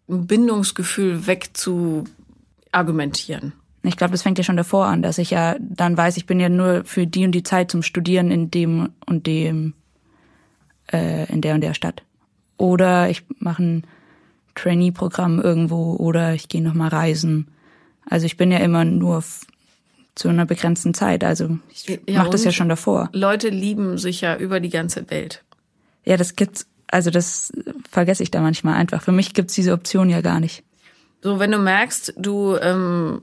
Speaker 1: ein Bindungsgefühl wegzuargumentieren?
Speaker 2: Ich glaube, das fängt ja schon davor an, dass ich ja dann weiß, ich bin ja nur für die und die Zeit zum Studieren in dem und dem, äh, in der und der Stadt. Oder ich mache ein Trainee-Programm irgendwo oder ich gehe nochmal reisen. Also ich bin ja immer nur zu einer begrenzten Zeit. Also ich ja, mache das ja schon davor.
Speaker 1: Leute lieben sich ja über die ganze Welt.
Speaker 2: Ja, das gibt's. Also das vergesse ich da manchmal einfach. Für mich gibt's diese Option ja gar nicht.
Speaker 1: So, wenn du merkst, du ähm,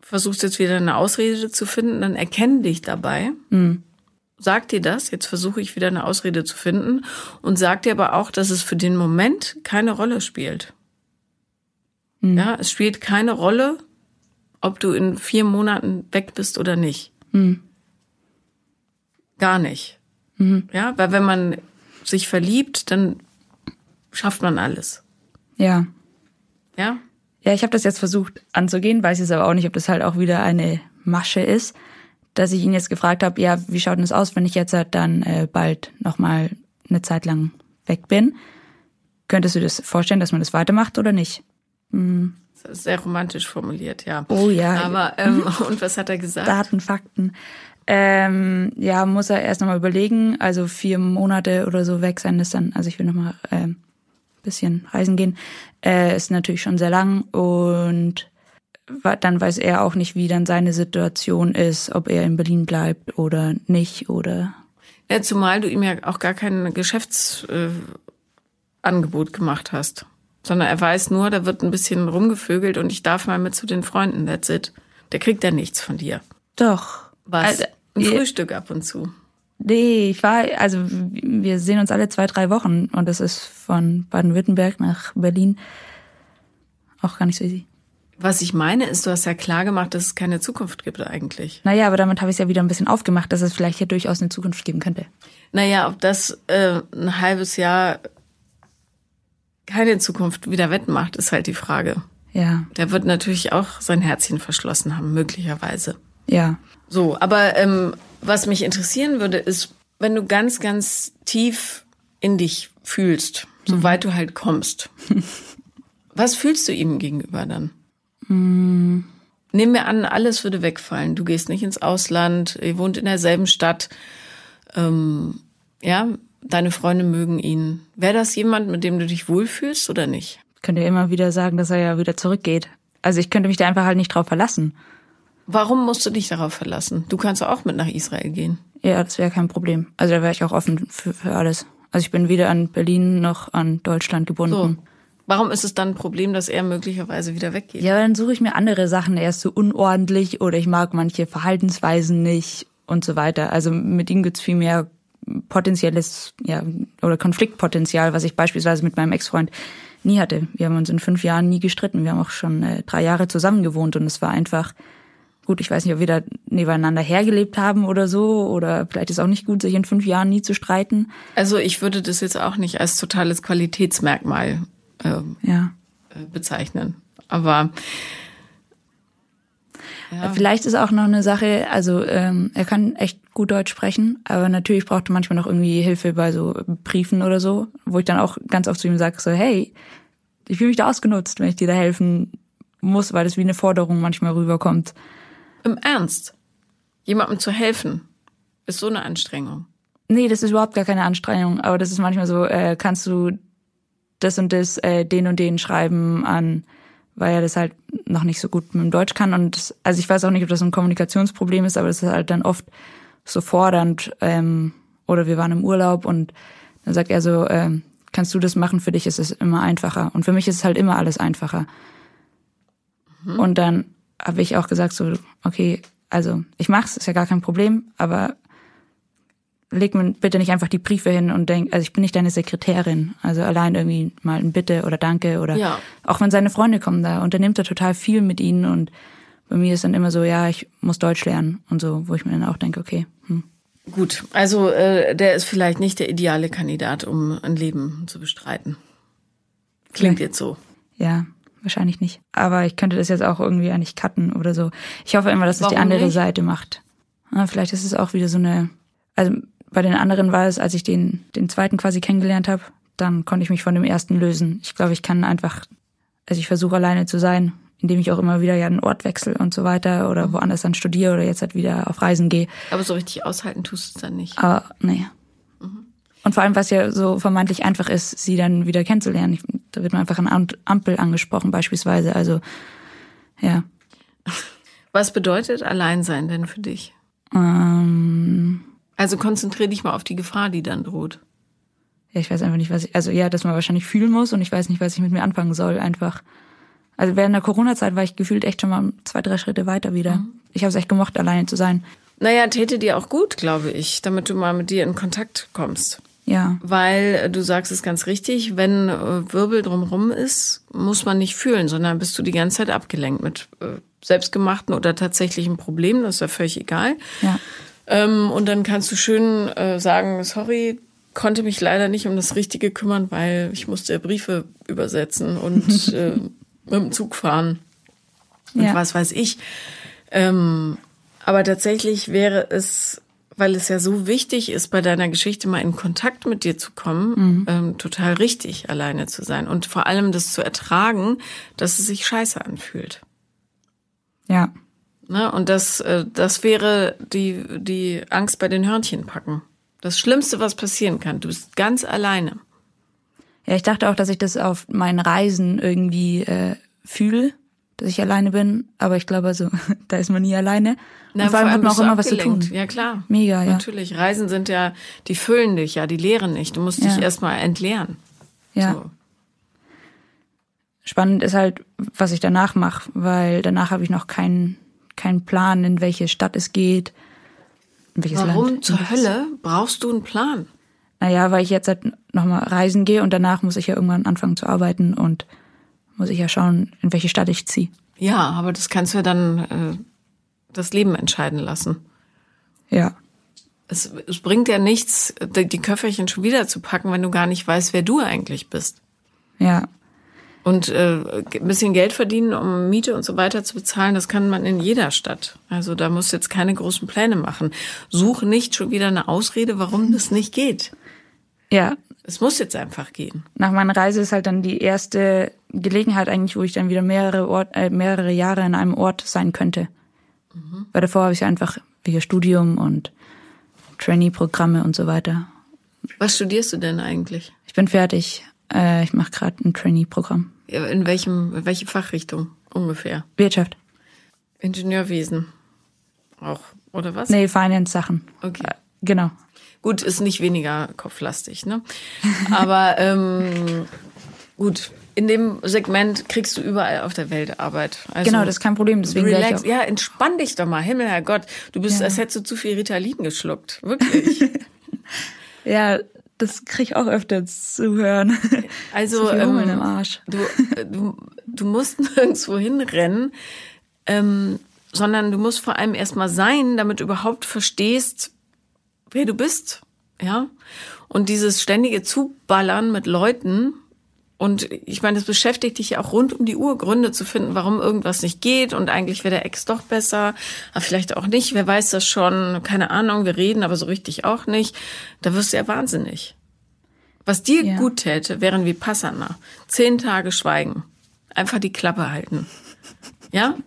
Speaker 1: versuchst jetzt wieder eine Ausrede zu finden, dann erkenn dich dabei. Mhm. Sag dir das, jetzt versuche ich wieder eine Ausrede zu finden und sag dir aber auch, dass es für den Moment keine Rolle spielt. Mhm. Ja, es spielt keine Rolle, ob du in vier Monaten weg bist oder nicht. Mhm. Gar nicht. Mhm. Ja, weil wenn man sich verliebt, dann schafft man alles.
Speaker 2: Ja.
Speaker 1: Ja?
Speaker 2: Ja, ich habe das jetzt versucht anzugehen, weiß jetzt aber auch nicht, ob das halt auch wieder eine Masche ist, dass ich ihn jetzt gefragt habe, ja, wie schaut denn das aus, wenn ich jetzt halt dann äh, bald nochmal eine Zeit lang weg bin? Könntest du dir das vorstellen, dass man das weitermacht oder nicht?
Speaker 1: Hm. Sehr romantisch formuliert, ja.
Speaker 2: Oh ja.
Speaker 1: Aber ähm, und was hat er gesagt?
Speaker 2: Daten, Fakten. Ähm, ja, muss er erst nochmal überlegen. Also vier Monate oder so weg sein ist dann, also ich will nochmal ähm, bisschen reisen gehen, äh, ist natürlich schon sehr lang und dann weiß er auch nicht, wie dann seine Situation ist, ob er in Berlin bleibt oder nicht oder.
Speaker 1: Ja, zumal du ihm ja auch gar kein Geschäftsangebot äh, gemacht hast sondern er weiß nur, da wird ein bisschen rumgevögelt und ich darf mal mit zu den Freunden, that's it. Der kriegt ja nichts von dir.
Speaker 2: Doch.
Speaker 1: Was? Also, ein Frühstück ab und zu.
Speaker 2: Nee, ich war, also wir sehen uns alle zwei, drei Wochen und das ist von Baden-Württemberg nach Berlin auch gar nicht so easy.
Speaker 1: Was ich meine, ist, du hast ja klar gemacht, dass es keine Zukunft gibt eigentlich.
Speaker 2: Naja, aber damit habe ich es ja wieder ein bisschen aufgemacht, dass es vielleicht hier durchaus eine Zukunft geben könnte.
Speaker 1: Naja, ob das äh, ein halbes Jahr keine Zukunft wieder wettmacht, ist halt die Frage.
Speaker 2: Ja.
Speaker 1: Der wird natürlich auch sein Herzchen verschlossen haben, möglicherweise.
Speaker 2: Ja.
Speaker 1: So, aber ähm, was mich interessieren würde, ist, wenn du ganz, ganz tief in dich fühlst, mhm. soweit du halt kommst, was fühlst du ihm gegenüber dann? Mhm. Nehmen wir an, alles würde wegfallen. Du gehst nicht ins Ausland, ihr wohnt in derselben Stadt. Ähm, ja, deine Freunde mögen ihn. Wäre das jemand, mit dem du dich wohlfühlst oder nicht?
Speaker 2: Ich könnte immer wieder sagen, dass er ja wieder zurückgeht. Also ich könnte mich da einfach halt nicht drauf verlassen.
Speaker 1: Warum musst du dich darauf verlassen? Du kannst auch mit nach Israel gehen.
Speaker 2: Ja, das wäre kein Problem. Also da wäre ich auch offen für, für alles. Also ich bin weder an Berlin noch an Deutschland gebunden. So.
Speaker 1: Warum ist es dann ein Problem, dass er möglicherweise wieder weggeht?
Speaker 2: Ja, dann suche ich mir andere Sachen. Er ist so unordentlich oder ich mag manche Verhaltensweisen nicht und so weiter. Also mit ihm gibt's viel mehr potenzielles, ja, oder Konfliktpotenzial, was ich beispielsweise mit meinem Ex-Freund nie hatte. Wir haben uns in fünf Jahren nie gestritten. Wir haben auch schon äh, drei Jahre zusammen gewohnt und es war einfach, gut, ich weiß nicht, ob wir da nebeneinander hergelebt haben oder so, oder vielleicht ist auch nicht gut, sich in fünf Jahren nie zu streiten.
Speaker 1: Also ich würde das jetzt auch nicht als totales Qualitätsmerkmal ähm,
Speaker 2: Ja.
Speaker 1: äh, bezeichnen. Aber ja,
Speaker 2: Vielleicht ist auch noch eine Sache, also ähm, er kann echt gut Deutsch sprechen, aber natürlich braucht er manchmal noch irgendwie Hilfe bei so Briefen oder so, wo ich dann auch ganz oft zu ihm sage, so, hey, ich fühle mich da ausgenutzt, wenn ich dir da helfen muss, weil das wie eine Forderung manchmal rüberkommt.
Speaker 1: im Ernst, jemandem zu helfen, ist so eine Anstrengung.
Speaker 2: Nee, das ist überhaupt gar keine Anstrengung, aber das ist manchmal so, äh, kannst du das und das, äh, den und den schreiben an, weil er das halt noch nicht so gut mit dem Deutsch kann. Und das, also ich weiß auch nicht, ob das ein Kommunikationsproblem ist, aber das ist halt dann oft so fordernd. Ähm, oder wir waren im Urlaub und dann sagt er so, ähm, kannst du das machen? Für dich ist es immer einfacher. Und für mich ist es halt immer alles einfacher. Und dann habe ich auch gesagt so, okay, also ich mach's, ist ja gar kein Problem, aber leg mir bitte nicht einfach die Briefe hin und denk, also ich bin nicht deine Sekretärin. Also allein irgendwie mal ein Bitte oder Danke oder
Speaker 1: Ja.
Speaker 2: auch wenn seine Freunde kommen da, unternimmt er total viel mit ihnen und bei mir ist dann immer so, ja, ich muss Deutsch lernen und so, wo ich mir dann auch denke, okay, hm.
Speaker 1: Gut, also äh, der ist vielleicht nicht der ideale Kandidat, um ein Leben zu bestreiten. Klingt
Speaker 2: Vielleicht.
Speaker 1: jetzt so.
Speaker 2: ja, wahrscheinlich nicht. Aber ich könnte das jetzt auch irgendwie eigentlich cutten oder so. Ich hoffe immer, dass es die
Speaker 1: Warum
Speaker 2: andere
Speaker 1: nicht?
Speaker 2: Seite macht. Ah, vielleicht ist es auch wieder so eine, also bei den anderen war es, als ich den, den zweiten quasi kennengelernt habe, dann konnte ich mich von dem ersten lösen. Ich glaube, ich kann einfach, also ich versuche alleine zu sein, indem ich auch immer wieder ja den Ort wechsle und so weiter oder woanders dann studiere oder jetzt halt wieder auf Reisen gehe.
Speaker 1: Aber so richtig aushalten tust du es dann nicht.
Speaker 2: Aber nee. Und vor allem, was ja so vermeintlich einfach ist, sie dann wieder kennenzulernen. Ich, da wird man einfach an Am- Ampel angesprochen beispielsweise. Also ja.
Speaker 1: Was bedeutet Alleinsein denn für dich?
Speaker 2: Ähm,
Speaker 1: Also konzentrier dich mal auf die Gefahr, die dann droht.
Speaker 2: ja, ich weiß einfach nicht, was ich, also ja, dass man wahrscheinlich fühlen muss und ich weiß nicht, was ich mit mir anfangen soll, einfach. Also während der Corona-Zeit war ich gefühlt echt schon mal zwei, drei Schritte weiter wieder. Ich habe es echt gemocht, alleine zu sein.
Speaker 1: Naja, täte dir auch gut, glaube ich, damit du mal mit dir in Kontakt kommst.
Speaker 2: Ja,
Speaker 1: Weil äh, du sagst es ganz richtig, wenn äh, Wirbel drumherum ist, muss man nicht fühlen, sondern bist du die ganze Zeit abgelenkt mit äh, selbstgemachten oder tatsächlichen Problemen, das ist ja völlig egal.
Speaker 2: ja,
Speaker 1: Ähm, und dann kannst du schön äh, sagen, sorry, konnte mich leider nicht um das Richtige kümmern, weil ich musste Briefe übersetzen und äh, mit dem Zug fahren und
Speaker 2: Ja.
Speaker 1: was weiß ich. Ähm, aber tatsächlich wäre es, weil es ja so wichtig ist, bei deiner Geschichte mal in Kontakt mit dir zu kommen, ähm, total richtig, alleine zu sein und vor allem das zu ertragen, dass es sich scheiße anfühlt.
Speaker 2: ja.
Speaker 1: Ne? Und das, äh, das wäre die, die Angst bei den Hörnchen packen. Das Schlimmste, was passieren kann. Du bist ganz alleine.
Speaker 2: Ja, ich dachte auch, dass ich das auf meinen Reisen irgendwie äh, fühle, dass ich alleine bin. Aber ich glaube, also, da ist man nie alleine. Und vor allem hat man auch immer was zu tun.
Speaker 1: abgelenkt. Ja, klar.
Speaker 2: Mega, ja.
Speaker 1: Natürlich. Reisen sind ja, die füllen dich ja, die leeren nicht. Du musst dich
Speaker 2: Ja.
Speaker 1: erstmal entleeren.
Speaker 2: Ja.
Speaker 1: So.
Speaker 2: Spannend ist halt, was ich danach mache, weil danach habe ich noch keinen keinen Plan, in welche Stadt es geht, in welches
Speaker 1: Warum
Speaker 2: Land.
Speaker 1: zur
Speaker 2: in welches-
Speaker 1: Hölle brauchst du einen Plan?
Speaker 2: Naja, weil ich jetzt halt nochmal reisen gehe und danach muss ich ja irgendwann anfangen zu arbeiten und muss ich ja schauen, in welche Stadt ich ziehe.
Speaker 1: Ja, aber das kannst du ja dann äh, das Leben entscheiden lassen.
Speaker 2: Ja.
Speaker 1: Es, es bringt ja nichts, die Köfferchen schon wieder zu packen, wenn du gar nicht weißt, wer du eigentlich bist.
Speaker 2: Ja.
Speaker 1: Und äh, ein bisschen Geld verdienen, um Miete und so weiter zu bezahlen, das kann man in jeder Stadt. Also da musst du jetzt keine großen Pläne machen. Such nicht schon wieder eine Ausrede, warum das nicht geht.
Speaker 2: Ja.
Speaker 1: Es muss jetzt einfach gehen.
Speaker 2: Nach meiner Reise ist halt dann die erste Gelegenheit eigentlich, wo ich dann wieder mehrere, Ort, äh, mehrere Jahre in einem Ort sein könnte. Weil davor habe ich einfach wegen Studium und Trainee-Programme und so weiter.
Speaker 1: Was studierst du denn eigentlich?
Speaker 2: Ich bin fertig. Äh, ich mache gerade ein Trainee-Programm.
Speaker 1: In welchem, welche Fachrichtung ungefähr?
Speaker 2: Wirtschaft.
Speaker 1: Ingenieurwesen. Auch, oder was?
Speaker 2: Nee, Finance-Sachen.
Speaker 1: Okay.
Speaker 2: Äh, Genau.
Speaker 1: Gut, ist nicht weniger kopflastig, ne? Aber ähm, gut, in dem Segment kriegst du überall auf der Welt Arbeit. Also,
Speaker 2: Genau, das ist kein Problem. Deswegen
Speaker 1: Relax. Ja, entspann dich doch mal. Himmel, Herrgott. Du bist,
Speaker 2: Ja.
Speaker 1: als hättest du zu viel Ritalin geschluckt. Wirklich.
Speaker 2: ja, das krieg ich auch öfter zu hören.
Speaker 1: Also, ähm,
Speaker 2: im Arsch.
Speaker 1: Du, du, du musst nirgendwo hinrennen, ähm, sondern du musst vor allem erstmal sein, damit du überhaupt verstehst, wer du bist. Ja. Und dieses ständige Zuballern mit Leuten, Und ich meine, das beschäftigt dich ja auch rund um die Uhr, Gründe zu finden, warum irgendwas nicht geht. Und eigentlich wäre der Ex doch besser, aber vielleicht auch nicht. Wer weiß das schon? Keine Ahnung, wir reden, aber so richtig auch nicht. Da wirst du ja wahnsinnig. Was dir ja. gut täte, wären wie Passana. Zehn Tage schweigen. Einfach die Klappe halten. Ja?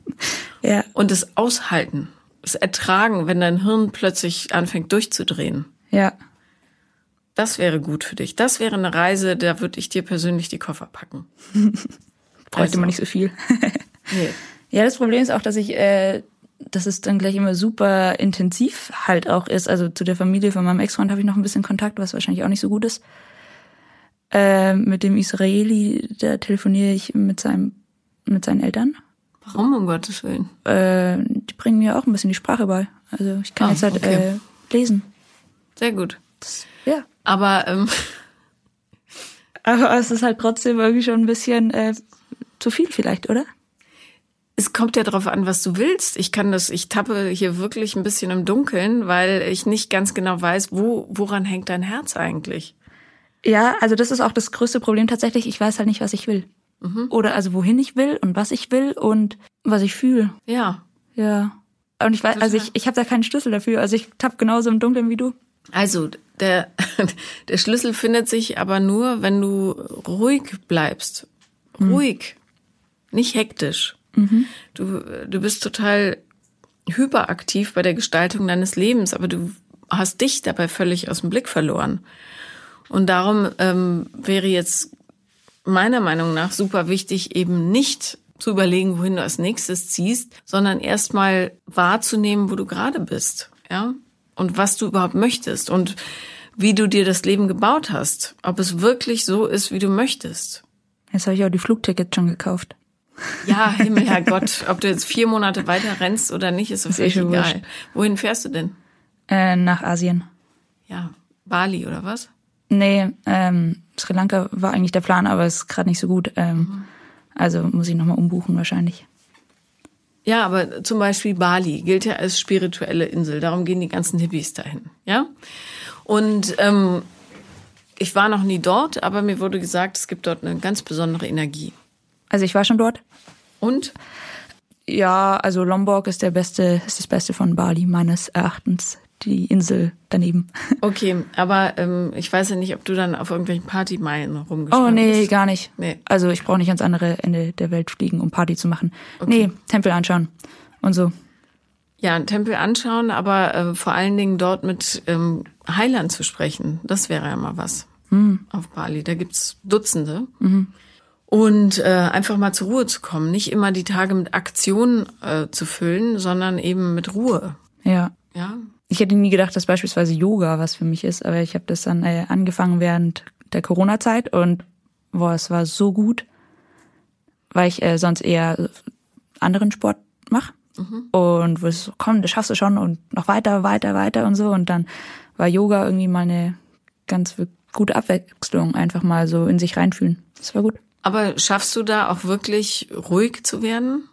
Speaker 2: Ja.
Speaker 1: Und es aushalten. Es ertragen, wenn dein Hirn plötzlich anfängt durchzudrehen.
Speaker 2: Ja.
Speaker 1: Das wäre gut für dich. Das wäre eine Reise, da würde ich dir persönlich die Koffer packen.
Speaker 2: Bräuchte also. man nicht so viel. nee. Ja, das Problem ist auch, dass ich, äh, dass es dann gleich immer super intensiv halt auch ist. Also zu der Familie von meinem Ex-Freund habe ich noch ein bisschen Kontakt, was wahrscheinlich auch nicht so gut ist. Äh, mit dem Israeli, da telefoniere ich mit seinem, mit seinen Eltern.
Speaker 1: Warum, um Gottes Willen?
Speaker 2: Äh, die bringen mir auch ein bisschen die Sprache bei. Also ich kann oh, jetzt halt okay. äh, lesen.
Speaker 1: Sehr gut.
Speaker 2: Das, ja.
Speaker 1: Aber, ähm,
Speaker 2: aber es ist halt trotzdem irgendwie schon ein bisschen äh, zu viel vielleicht, oder?
Speaker 1: Es kommt ja darauf an, was du willst. Ich kann das, ich tappe hier wirklich ein bisschen im Dunkeln, weil ich nicht ganz genau weiß, wo, woran hängt dein Herz eigentlich?
Speaker 2: Ja, also das ist auch das größte Problem tatsächlich. Ich weiß halt nicht, was ich will. Mhm. Oder also wohin ich will und was ich will und was ich fühle.
Speaker 1: Ja.
Speaker 2: Ja. Und ich weiß, also ich, ich habe da keinen Schlüssel dafür. Also ich tapp genauso im Dunkeln wie du.
Speaker 1: Also der, der Schlüssel findet sich aber nur, wenn du ruhig bleibst. Hm. Ruhig, mhm. nicht hektisch. Mhm. Du, du bist total hyperaktiv bei der Gestaltung deines Lebens, aber du hast dich dabei völlig aus dem Blick verloren. Und darum ähm, wäre jetzt meiner Meinung nach super wichtig, eben nicht zu überlegen, wohin du als nächstes ziehst, sondern erstmal wahrzunehmen, wo du gerade bist. Ja, und was du überhaupt möchtest und wie du dir das Leben gebaut hast. Ob es wirklich so ist, wie du möchtest.
Speaker 2: Jetzt habe ich auch die Flugtickets schon gekauft.
Speaker 1: Ja, Himmel, Herrgott, ob du jetzt vier Monate weiter rennst oder nicht, ist, völlig eh egal. Wurscht. Wohin fährst du denn?
Speaker 2: Äh, nach Asien.
Speaker 1: Ja, Bali oder was?
Speaker 2: Nee, ähm, Sri Lanka war eigentlich der Plan, aber ist gerade nicht so gut. Ähm, mhm. Also muss ich nochmal umbuchen wahrscheinlich.
Speaker 1: Ja, aber zum Beispiel Bali gilt ja als spirituelle Insel. Darum gehen die ganzen Hippies dahin. Ja. Und ähm, ich war noch nie dort, aber mir wurde gesagt, es gibt dort eine ganz besondere Energie.
Speaker 2: Also ich war schon dort.
Speaker 1: Und?
Speaker 2: Ja, also Lombok ist der beste, ist das Beste von Bali meines Erachtens die Insel daneben.
Speaker 1: Okay, aber ähm, ich weiß ja nicht, ob du dann auf irgendwelchen Partymeilen rumgeschaut
Speaker 2: Oh nee, bist. gar nicht. Nee. Also ich brauche nicht ans andere Ende der Welt fliegen, um Party zu machen. Okay. Nee, Tempel anschauen und so.
Speaker 1: Ja, einen Tempel anschauen, aber äh, vor allen Dingen dort mit ähm, Heilern zu sprechen. Das wäre ja mal was mhm. auf Bali. Da gibt's Dutzende. Mhm. Und äh, einfach mal zur Ruhe zu kommen. Nicht immer die Tage mit Aktionen äh, zu füllen, sondern eben mit Ruhe.
Speaker 2: Ja.
Speaker 1: Ja,
Speaker 2: ich hätte nie gedacht, dass beispielsweise Yoga was für mich ist, aber ich habe das dann äh, angefangen während der Corona-Zeit und boah, es war so gut, weil ich äh, sonst eher anderen Sport mache. Mhm. Und wo es so, komm, das schaffst du schon und noch weiter, weiter, weiter und so. Und dann war Yoga irgendwie mal eine ganz gute Abwechslung, einfach mal so in sich reinfühlen. Das war gut.
Speaker 1: Aber schaffst du da auch wirklich ruhig zu werden?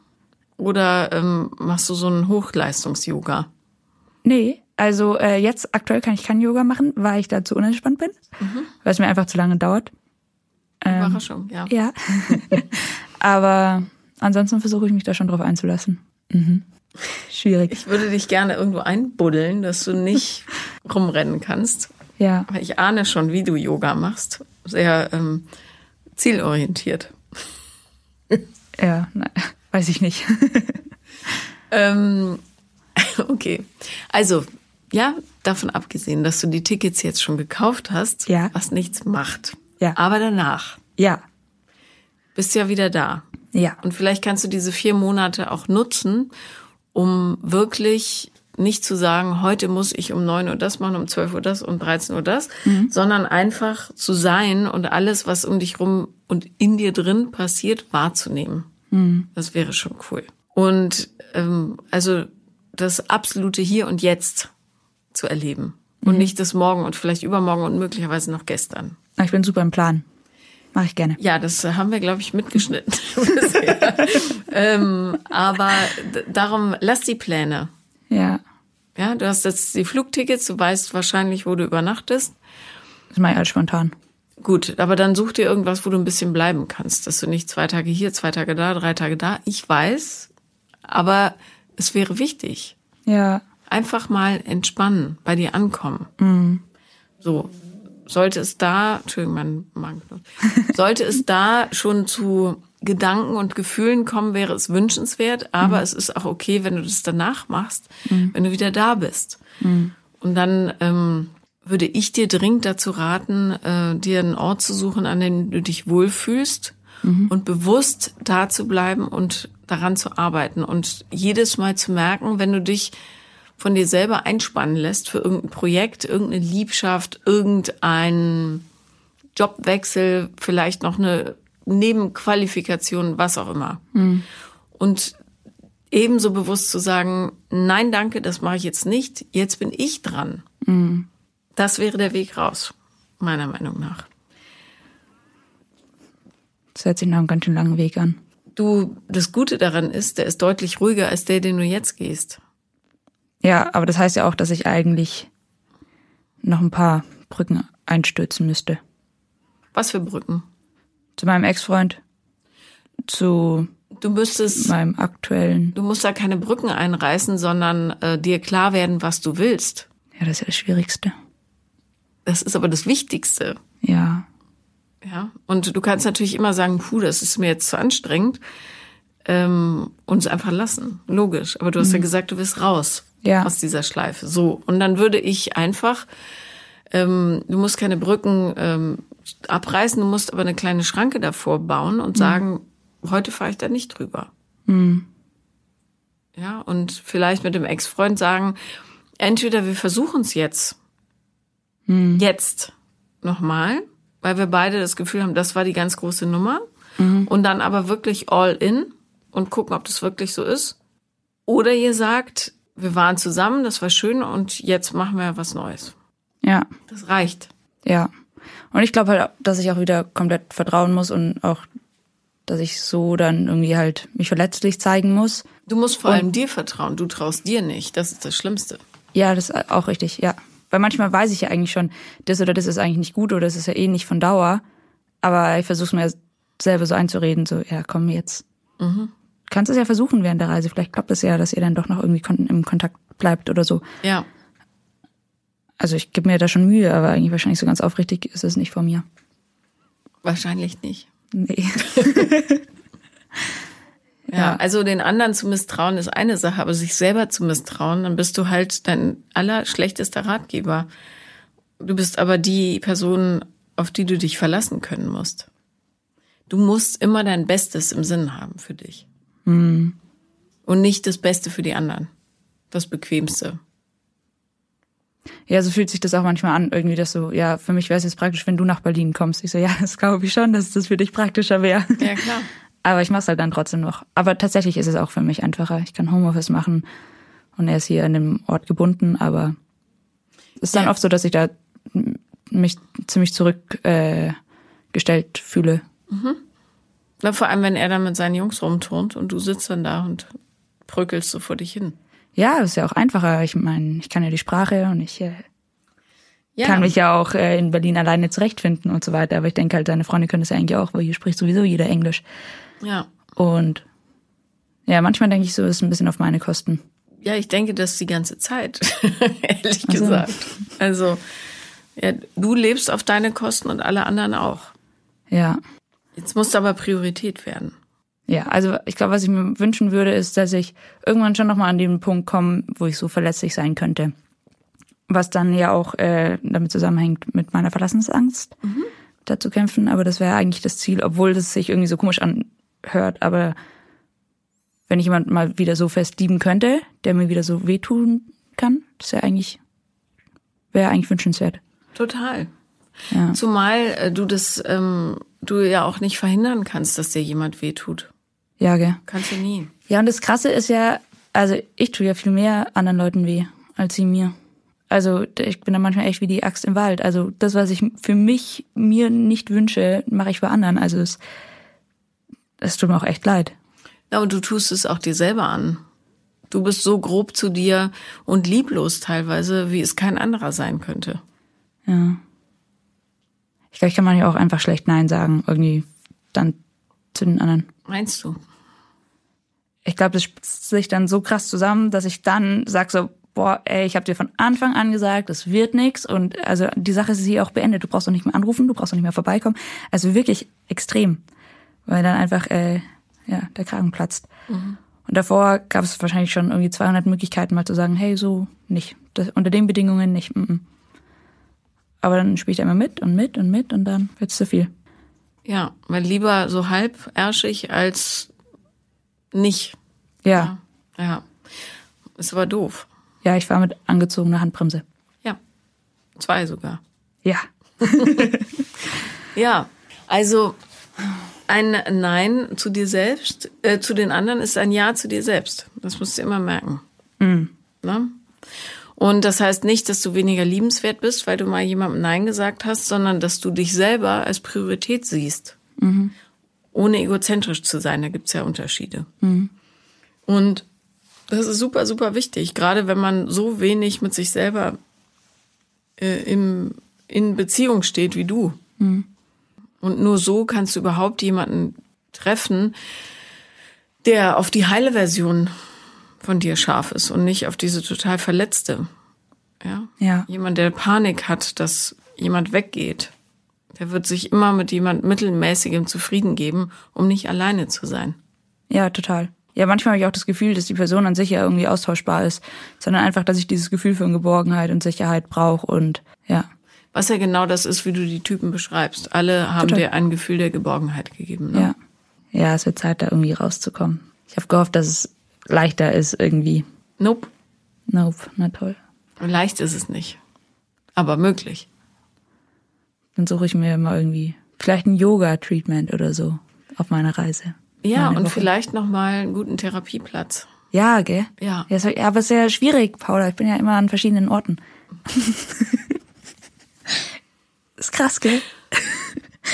Speaker 1: Oder ähm, machst du so einen Hochleistungs-Yoga?
Speaker 2: Nee, also äh, jetzt aktuell kann ich kein Yoga machen, weil ich da zu unentspannt bin, mhm. weil es mir einfach zu lange dauert.
Speaker 1: Ähm, Überraschung, ja.
Speaker 2: Ja. Aber ansonsten versuche ich mich da schon drauf einzulassen. Mhm. Schwierig.
Speaker 1: Ich würde dich gerne irgendwo einbuddeln, dass du nicht rumrennen kannst.
Speaker 2: Ja.
Speaker 1: Weil ich ahne schon, wie du Yoga machst. Sehr ähm, zielorientiert.
Speaker 2: Ja, nein, weiß ich nicht.
Speaker 1: ähm, okay. Also, ja, davon abgesehen, dass du die Tickets jetzt schon gekauft hast,
Speaker 2: ja.
Speaker 1: was nichts macht.
Speaker 2: Ja.
Speaker 1: Aber danach.
Speaker 2: Ja.
Speaker 1: Bist ja wieder da.
Speaker 2: Ja.
Speaker 1: Und vielleicht kannst du diese vier Monate auch nutzen, um wirklich nicht zu sagen, heute muss ich um neun Uhr das machen, um zwölf Uhr das, um 13 Uhr das, mhm. sondern einfach zu sein und alles, was um dich rum und in dir drin passiert, wahrzunehmen. Mhm. Das wäre schon cool. Und ähm, also das absolute Hier und Jetzt zu erleben und mhm. nicht das Morgen und vielleicht übermorgen und möglicherweise noch gestern.
Speaker 2: Ich bin super im Plan. Mache ich gerne.
Speaker 1: Ja, das haben wir, glaube ich, mitgeschnitten. ähm, aber darum, lass die Pläne.
Speaker 2: Ja.
Speaker 1: Ja, du hast jetzt die Flugtickets, du weißt wahrscheinlich, wo du übernachtest.
Speaker 2: Das mache ich alles spontan.
Speaker 1: Gut, aber dann such dir irgendwas, wo du ein bisschen bleiben kannst, dass du nicht zwei Tage hier, zwei Tage da, drei Tage da. Ich weiß, aber es wäre wichtig.
Speaker 2: Ja.
Speaker 1: Einfach mal entspannen, bei dir ankommen.
Speaker 2: Mhm.
Speaker 1: So, sollte es da, Entschuldigung, mein Magen, sollte es da schon zu Gedanken und Gefühlen kommen, wäre es wünschenswert, aber mhm. es ist auch okay, wenn du das danach machst, mhm. wenn du wieder da bist.
Speaker 2: Mhm.
Speaker 1: Und dann ähm, würde ich dir dringend dazu raten, äh, dir einen Ort zu suchen, an dem du dich wohlfühlst
Speaker 2: mhm.
Speaker 1: und bewusst da zu bleiben und daran zu arbeiten und jedes Mal zu merken, wenn du dich von dir selber einspannen lässt für irgendein Projekt, irgendeine Liebschaft, irgendein Jobwechsel, vielleicht noch eine Nebenqualifikation, was auch immer.
Speaker 2: Mhm.
Speaker 1: Und ebenso bewusst zu sagen, nein, danke, das mache ich jetzt nicht, jetzt bin ich dran.
Speaker 2: Mhm.
Speaker 1: Das wäre der Weg raus, meiner Meinung nach.
Speaker 2: Das hört sich nach einem ganz schön langen Weg an.
Speaker 1: Du, das Gute daran ist, der ist deutlich ruhiger als der, den du jetzt gehst.
Speaker 2: Ja, aber das heißt ja auch, dass ich eigentlich noch ein paar Brücken einstürzen müsste.
Speaker 1: Was für Brücken?
Speaker 2: Zu meinem Ex-Freund, zu
Speaker 1: du müsstest
Speaker 2: meinem aktuellen.
Speaker 1: Du musst da keine Brücken einreißen, sondern äh, dir klar werden, was du willst.
Speaker 2: Ja, das ist ja das Schwierigste.
Speaker 1: Das ist aber das Wichtigste.
Speaker 2: Ja.
Speaker 1: Ja. Und du kannst natürlich immer sagen, puh, das ist mir jetzt zu anstrengend. Ähm, und es einfach lassen. Logisch. Aber du hast mhm. ja gesagt, du willst raus
Speaker 2: ja.
Speaker 1: aus dieser Schleife. So. Und dann würde ich einfach, ähm, du musst keine Brücken ähm, abreißen, du musst aber eine kleine Schranke davor bauen und mhm. sagen, heute fahre ich da nicht drüber.
Speaker 2: Mhm.
Speaker 1: Ja, und vielleicht mit dem Ex-Freund sagen, entweder wir versuchen es jetzt,
Speaker 2: mhm.
Speaker 1: jetzt nochmal, weil wir beide das Gefühl haben, das war die ganz große Nummer,
Speaker 2: mhm.
Speaker 1: und dann aber wirklich all in und gucken, ob das wirklich so ist. Oder ihr sagt, wir waren zusammen, das war schön und jetzt machen wir was Neues.
Speaker 2: Ja.
Speaker 1: Das reicht.
Speaker 2: Ja. Und ich glaube halt, dass ich auch wieder komplett vertrauen muss und auch, dass ich so dann irgendwie halt mich verletzlich zeigen muss.
Speaker 1: Du musst vor und, allem dir vertrauen. Du traust dir nicht. Das ist das Schlimmste.
Speaker 2: Ja, das ist auch richtig, ja. Weil manchmal weiß ich ja eigentlich schon, das oder das ist eigentlich nicht gut oder das ist ja eh nicht von Dauer. Aber ich versuche mir selber so einzureden, so, ja, komm jetzt.
Speaker 1: Mhm.
Speaker 2: Kannst es ja versuchen während der Reise. Vielleicht klappt es ja, dass ihr dann doch noch irgendwie im Kontakt bleibt oder so.
Speaker 1: Ja.
Speaker 2: Also ich gebe mir da schon Mühe, aber eigentlich wahrscheinlich so ganz aufrichtig ist es nicht von mir.
Speaker 1: Wahrscheinlich nicht.
Speaker 2: Nee.
Speaker 1: ja, ja, also den anderen zu misstrauen ist eine Sache, aber sich selber zu misstrauen, dann bist du halt dein allerschlechtester Ratgeber. Du bist aber die Person, auf die du dich verlassen können musst. Du musst immer dein Bestes im Sinn haben für dich.
Speaker 2: Mhm.
Speaker 1: Und nicht das Beste für die anderen. Das Bequemste.
Speaker 2: Ja, so fühlt sich das auch manchmal an, irgendwie, dass so, ja, für mich wäre es jetzt praktisch, wenn du nach Berlin kommst. Ich so, ja, das glaube ich schon, dass das für dich praktischer wäre.
Speaker 1: Ja, klar.
Speaker 2: Aber ich mache es halt dann trotzdem noch. Aber tatsächlich ist es auch für mich einfacher. Ich kann Homeoffice machen und er ist hier an dem Ort gebunden, aber es ist dann ja. oft so, dass ich da mich ziemlich zurückgestellt äh, fühle.
Speaker 1: Mhm. Na, vor allem, wenn er dann mit seinen Jungs rumturnt und du sitzt dann da und bröckelst so vor dich hin.
Speaker 2: Ja, das ist ja auch einfacher. Ich meine, ich kann ja die Sprache und ich äh, ja. kann mich ja auch äh, in Berlin alleine zurechtfinden und so weiter. Aber ich denke halt, deine Freunde können das ja eigentlich auch, weil hier spricht sowieso jeder Englisch.
Speaker 1: Ja.
Speaker 2: Und ja, manchmal denke ich so, ist ein bisschen auf meine Kosten.
Speaker 1: Ja, ich denke das die ganze Zeit, ehrlich also. gesagt. Also, ja, du lebst auf deine Kosten und alle anderen auch.
Speaker 2: Ja.
Speaker 1: Jetzt muss aber Priorität werden.
Speaker 2: Ja, also ich glaube, was ich mir wünschen würde, ist, dass ich irgendwann schon nochmal an den Punkt komme, wo ich so verletzlich sein könnte. Was dann ja auch äh, damit zusammenhängt mit meiner Verlassensangst,
Speaker 1: mhm.
Speaker 2: da zu kämpfen. Aber das wäre eigentlich das Ziel, obwohl das sich irgendwie so komisch anhört. Aber wenn ich jemand mal wieder so fest lieben könnte, der mir wieder so wehtun kann, das wäre eigentlich, wäre eigentlich wünschenswert.
Speaker 1: Total.
Speaker 2: Ja.
Speaker 1: Zumal äh, du das, ähm, du ja auch nicht verhindern kannst, dass dir jemand wehtut.
Speaker 2: Ja, gell.
Speaker 1: Kannst du nie.
Speaker 2: Ja, und das Krasse ist ja, also ich tue ja viel mehr anderen Leuten weh, als sie mir. Also ich bin da manchmal echt wie die Axt im Wald. Also das, was ich für mich mir nicht wünsche, mache ich bei anderen. Also es, es tut mir auch echt leid.
Speaker 1: Ja, und du tust es auch dir selber an. Du bist so grob zu dir und lieblos teilweise, wie es kein anderer sein könnte.
Speaker 2: Ja. Ich glaube, ich kann man ja auch einfach schlecht Nein sagen, irgendwie dann zu den anderen.
Speaker 1: Meinst du?
Speaker 2: Ich glaube, das spitzt sich dann so krass zusammen, dass ich dann sag so, boah, ey, ich habe dir von Anfang an gesagt, es wird nix und also die Sache ist hier auch beendet. Du brauchst doch nicht mehr anrufen, du brauchst doch nicht mehr vorbeikommen. Also wirklich extrem, weil dann einfach äh, ja der Kragen platzt. Mhm. Und davor gab es wahrscheinlich schon irgendwie 200 Möglichkeiten, mal zu sagen, hey, so nicht, das, unter den Bedingungen nicht. M -m. Aber dann spielt er immer mit und mit und mit und dann wird's zu viel.
Speaker 1: Ja, weil lieber so halbärschig als nicht.
Speaker 2: Ja.
Speaker 1: Ja. ja. Ist aber doof.
Speaker 2: Ja, ich war mit angezogener Handbremse.
Speaker 1: Ja. Zwei sogar.
Speaker 2: Ja.
Speaker 1: ja. Also ein Nein zu dir selbst, äh, zu den anderen ist ein Ja zu dir selbst. Das musst du immer merken. Mhm. Ne? Und das heißt nicht, dass du weniger liebenswert bist, weil du mal jemandem Nein gesagt hast, sondern dass du dich selber als Priorität siehst. Mhm. Ohne egozentrisch zu sein, da gibt's ja Unterschiede. Mhm. Und das ist super, super wichtig, gerade wenn man so wenig mit sich selber äh, im, in Beziehung steht wie du. Mhm. Und nur so kannst du überhaupt jemanden treffen, der auf die heile Version von dir scharf ist und nicht auf diese total verletzte. Ja?
Speaker 2: ja.
Speaker 1: Jemand, der Panik hat, dass jemand weggeht, der wird sich immer mit jemand mittelmäßigem zufrieden geben, um nicht alleine zu sein.
Speaker 2: Ja, total. Ja, manchmal habe ich auch das Gefühl, dass die Person an sich ja irgendwie austauschbar ist, sondern einfach, dass ich dieses Gefühl von Geborgenheit und Sicherheit brauche und ja.
Speaker 1: Was ja genau das ist, wie du die Typen beschreibst. Alle haben Total. dir ein Gefühl der Geborgenheit gegeben. Ne?
Speaker 2: Ja. Ja, es wird Zeit, da irgendwie rauszukommen. Ich habe gehofft, dass es leichter ist irgendwie.
Speaker 1: Nope.
Speaker 2: Nope, na toll.
Speaker 1: Leicht ist es nicht. Aber möglich.
Speaker 2: Dann suche ich mir immer irgendwie vielleicht ein Yoga-Treatment oder so auf meiner Reise.
Speaker 1: Ja, und Woche. vielleicht nochmal einen guten Therapieplatz.
Speaker 2: Ja, gell?
Speaker 1: Ja.
Speaker 2: ja. Aber es ist sehr schwierig, Paula. Ich bin ja immer an verschiedenen Orten. ist krass, gell?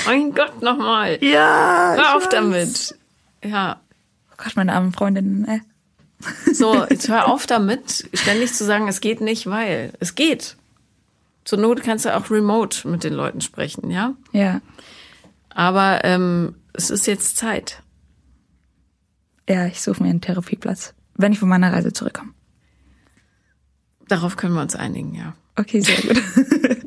Speaker 1: Mein Gott, nochmal.
Speaker 2: Ja.
Speaker 1: Hör auf weiß. damit. Ja.
Speaker 2: Oh Gott, meine armen Freundinnen, ey.
Speaker 1: So, jetzt hör auf damit, ständig zu sagen, es geht nicht, weil. Es geht. Zur Not kannst du auch remote mit den Leuten sprechen, ja?
Speaker 2: Ja.
Speaker 1: Aber ähm, es ist jetzt Zeit.
Speaker 2: Ja, ich suche mir einen Therapieplatz, wenn ich von meiner Reise zurückkomme.
Speaker 1: Darauf können wir uns einigen, ja.
Speaker 2: Okay, sehr gut.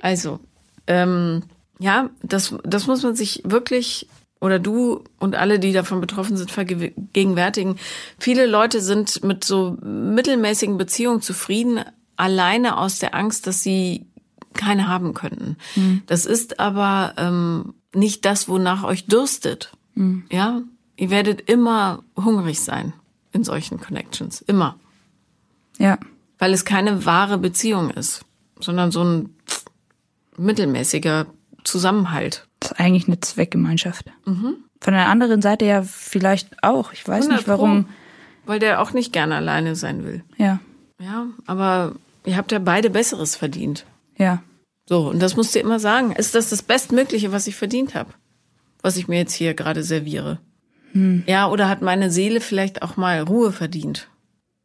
Speaker 1: also, ähm, ja, das, das muss man sich wirklich oder du und alle, die davon betroffen sind, vergegenwärtigen. Viele Leute sind mit so mittelmäßigen Beziehungen zufrieden, alleine aus der Angst, dass sie keine haben könnten. Mhm. Das ist aber ähm, nicht das, wonach euch dürstet. Mhm. Ja, ihr werdet immer hungrig sein in solchen Connections. Immer.
Speaker 2: Ja.
Speaker 1: Weil es keine wahre Beziehung ist, sondern so ein mittelmäßiger Zusammenhalt.
Speaker 2: Ist eigentlich eine Zweckgemeinschaft. Mhm. Von der anderen Seite ja vielleicht auch. Ich weiß nicht warum.
Speaker 1: Weil der auch nicht gerne alleine sein will.
Speaker 2: Ja.
Speaker 1: Ja, aber ihr habt ja beide Besseres verdient.
Speaker 2: Ja.
Speaker 1: So, und das musst du immer sagen. Ist das das Bestmögliche, was ich verdient habe? Was ich mir jetzt hier gerade serviere? Hm. Ja, oder hat meine Seele vielleicht auch mal Ruhe verdient?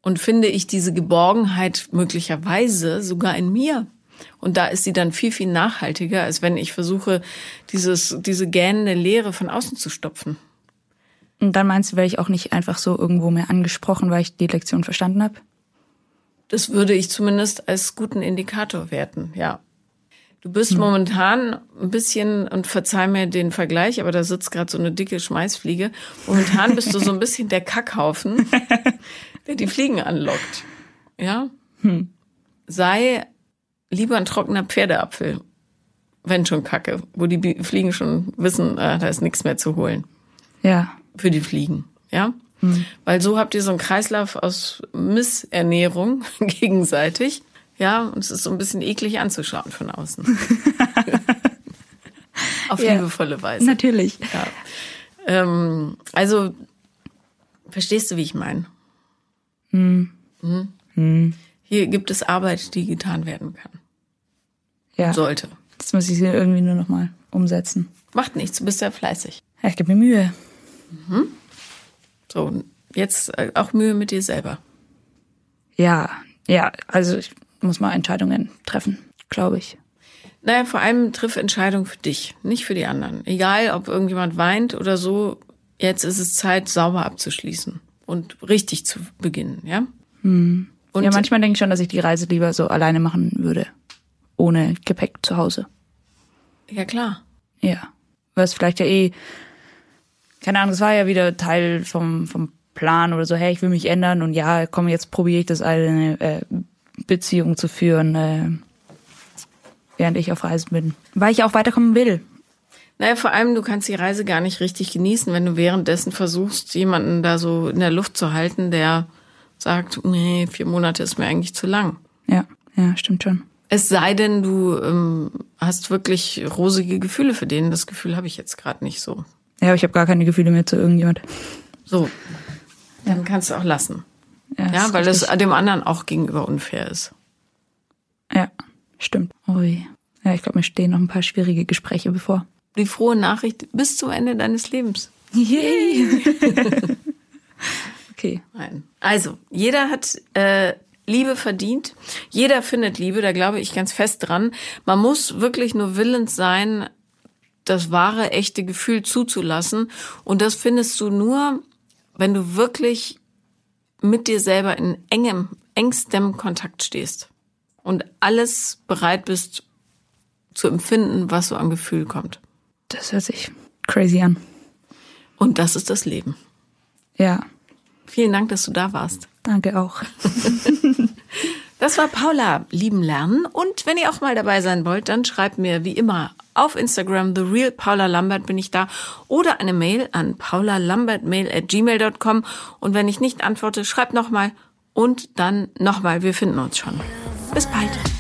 Speaker 1: Und finde ich diese Geborgenheit möglicherweise sogar in mir? Und da ist sie dann viel, viel nachhaltiger, als wenn ich versuche, dieses, diese gähnende Leere von außen zu stopfen.
Speaker 2: Und dann meinst du, werde ich auch nicht einfach so irgendwo mehr angesprochen, weil ich die Lektion verstanden habe?
Speaker 1: Das würde ich zumindest als guten Indikator werten, ja. Du bist hm. momentan ein bisschen, und verzeih mir den Vergleich, aber da sitzt gerade so eine dicke Schmeißfliege. Momentan bist du so ein bisschen der Kackhaufen, der die Fliegen anlockt. Ja? Hm. Sei lieber ein trockener Pferdeapfel, wenn schon Kacke, wo die Fliegen schon wissen, äh, da ist nichts mehr zu holen.
Speaker 2: Ja.
Speaker 1: Für die Fliegen, ja? Hm. Weil so habt ihr so einen Kreislauf aus Missernährung gegenseitig ja, und es ist so ein bisschen eklig anzuschauen von außen. Auf ja, liebevolle Weise.
Speaker 2: Natürlich.
Speaker 1: Ja. Ähm, also, verstehst du, wie ich meine? Hm. Hm? Hm. Hier gibt es Arbeit, die getan werden kann.
Speaker 2: Ja.
Speaker 1: Sollte.
Speaker 2: Das muss ich irgendwie nur noch mal umsetzen.
Speaker 1: Macht nichts, du bist ja fleißig.
Speaker 2: Ja, ich gebe mir Mühe.
Speaker 1: Mhm. So, jetzt äh, auch Mühe mit dir selber.
Speaker 2: Ja, ja, also ich muss man Entscheidungen treffen, glaube ich.
Speaker 1: Naja, vor allem triff Entscheidung für dich, nicht für die anderen. Egal, ob irgendjemand weint oder so, jetzt ist es Zeit, sauber abzuschließen und richtig zu beginnen, ja?
Speaker 2: Hm. Und ja, manchmal denke ich schon, dass ich die Reise lieber so alleine machen würde. Ohne Gepäck zu Hause.
Speaker 1: Ja, klar.
Speaker 2: Ja. Was vielleicht ja eh, keine Ahnung, es war ja wieder Teil vom, vom Plan oder so, hey, ich will mich ändern und ja, komm, jetzt probiere ich das eine äh, Beziehung zu führen, äh, während ich auf Reisen bin. Weil ich auch weiterkommen will.
Speaker 1: Naja, vor allem, du kannst die Reise gar nicht richtig genießen, wenn du währenddessen versuchst, jemanden da so in der Luft zu halten, der sagt, nee, vier Monate ist mir eigentlich zu lang.
Speaker 2: Ja, ja, stimmt schon.
Speaker 1: Es sei denn, du ähm, hast wirklich rosige Gefühle für den. Das Gefühl habe ich jetzt gerade nicht so.
Speaker 2: Ja, aber ich habe gar keine Gefühle mehr zu irgendjemand.
Speaker 1: So, dann ja. kannst du auch lassen. Ja, ja weil das dem anderen auch gegenüber unfair ist.
Speaker 2: Ja, stimmt. Ui. Ja, ich glaube, mir stehen noch ein paar schwierige Gespräche bevor.
Speaker 1: Die frohe Nachricht bis zum Ende deines Lebens.
Speaker 2: Yay! okay.
Speaker 1: Nein. Also, jeder hat äh, Liebe verdient. Jeder findet Liebe, da glaube ich ganz fest dran. Man muss wirklich nur willens sein, das wahre, echte Gefühl zuzulassen. Und das findest du nur, wenn du wirklich mit dir selber in engem, engstem Kontakt stehst und alles bereit bist zu empfinden, was so an Gefühl kommt.
Speaker 2: Das hört sich crazy an.
Speaker 1: Und das ist das Leben.
Speaker 2: Ja.
Speaker 1: Vielen Dank, dass du da warst.
Speaker 2: Danke auch.
Speaker 1: Das war Paula lieben lernen. Und wenn ihr auch mal dabei sein wollt, dann schreibt mir wie immer auf Instagram, The Real Paula Lambert bin ich da, oder eine Mail an paulalambertmail at gmail.com. Und wenn ich nicht antworte, schreibt nochmal und dann nochmal. Wir finden uns schon. Bis bald.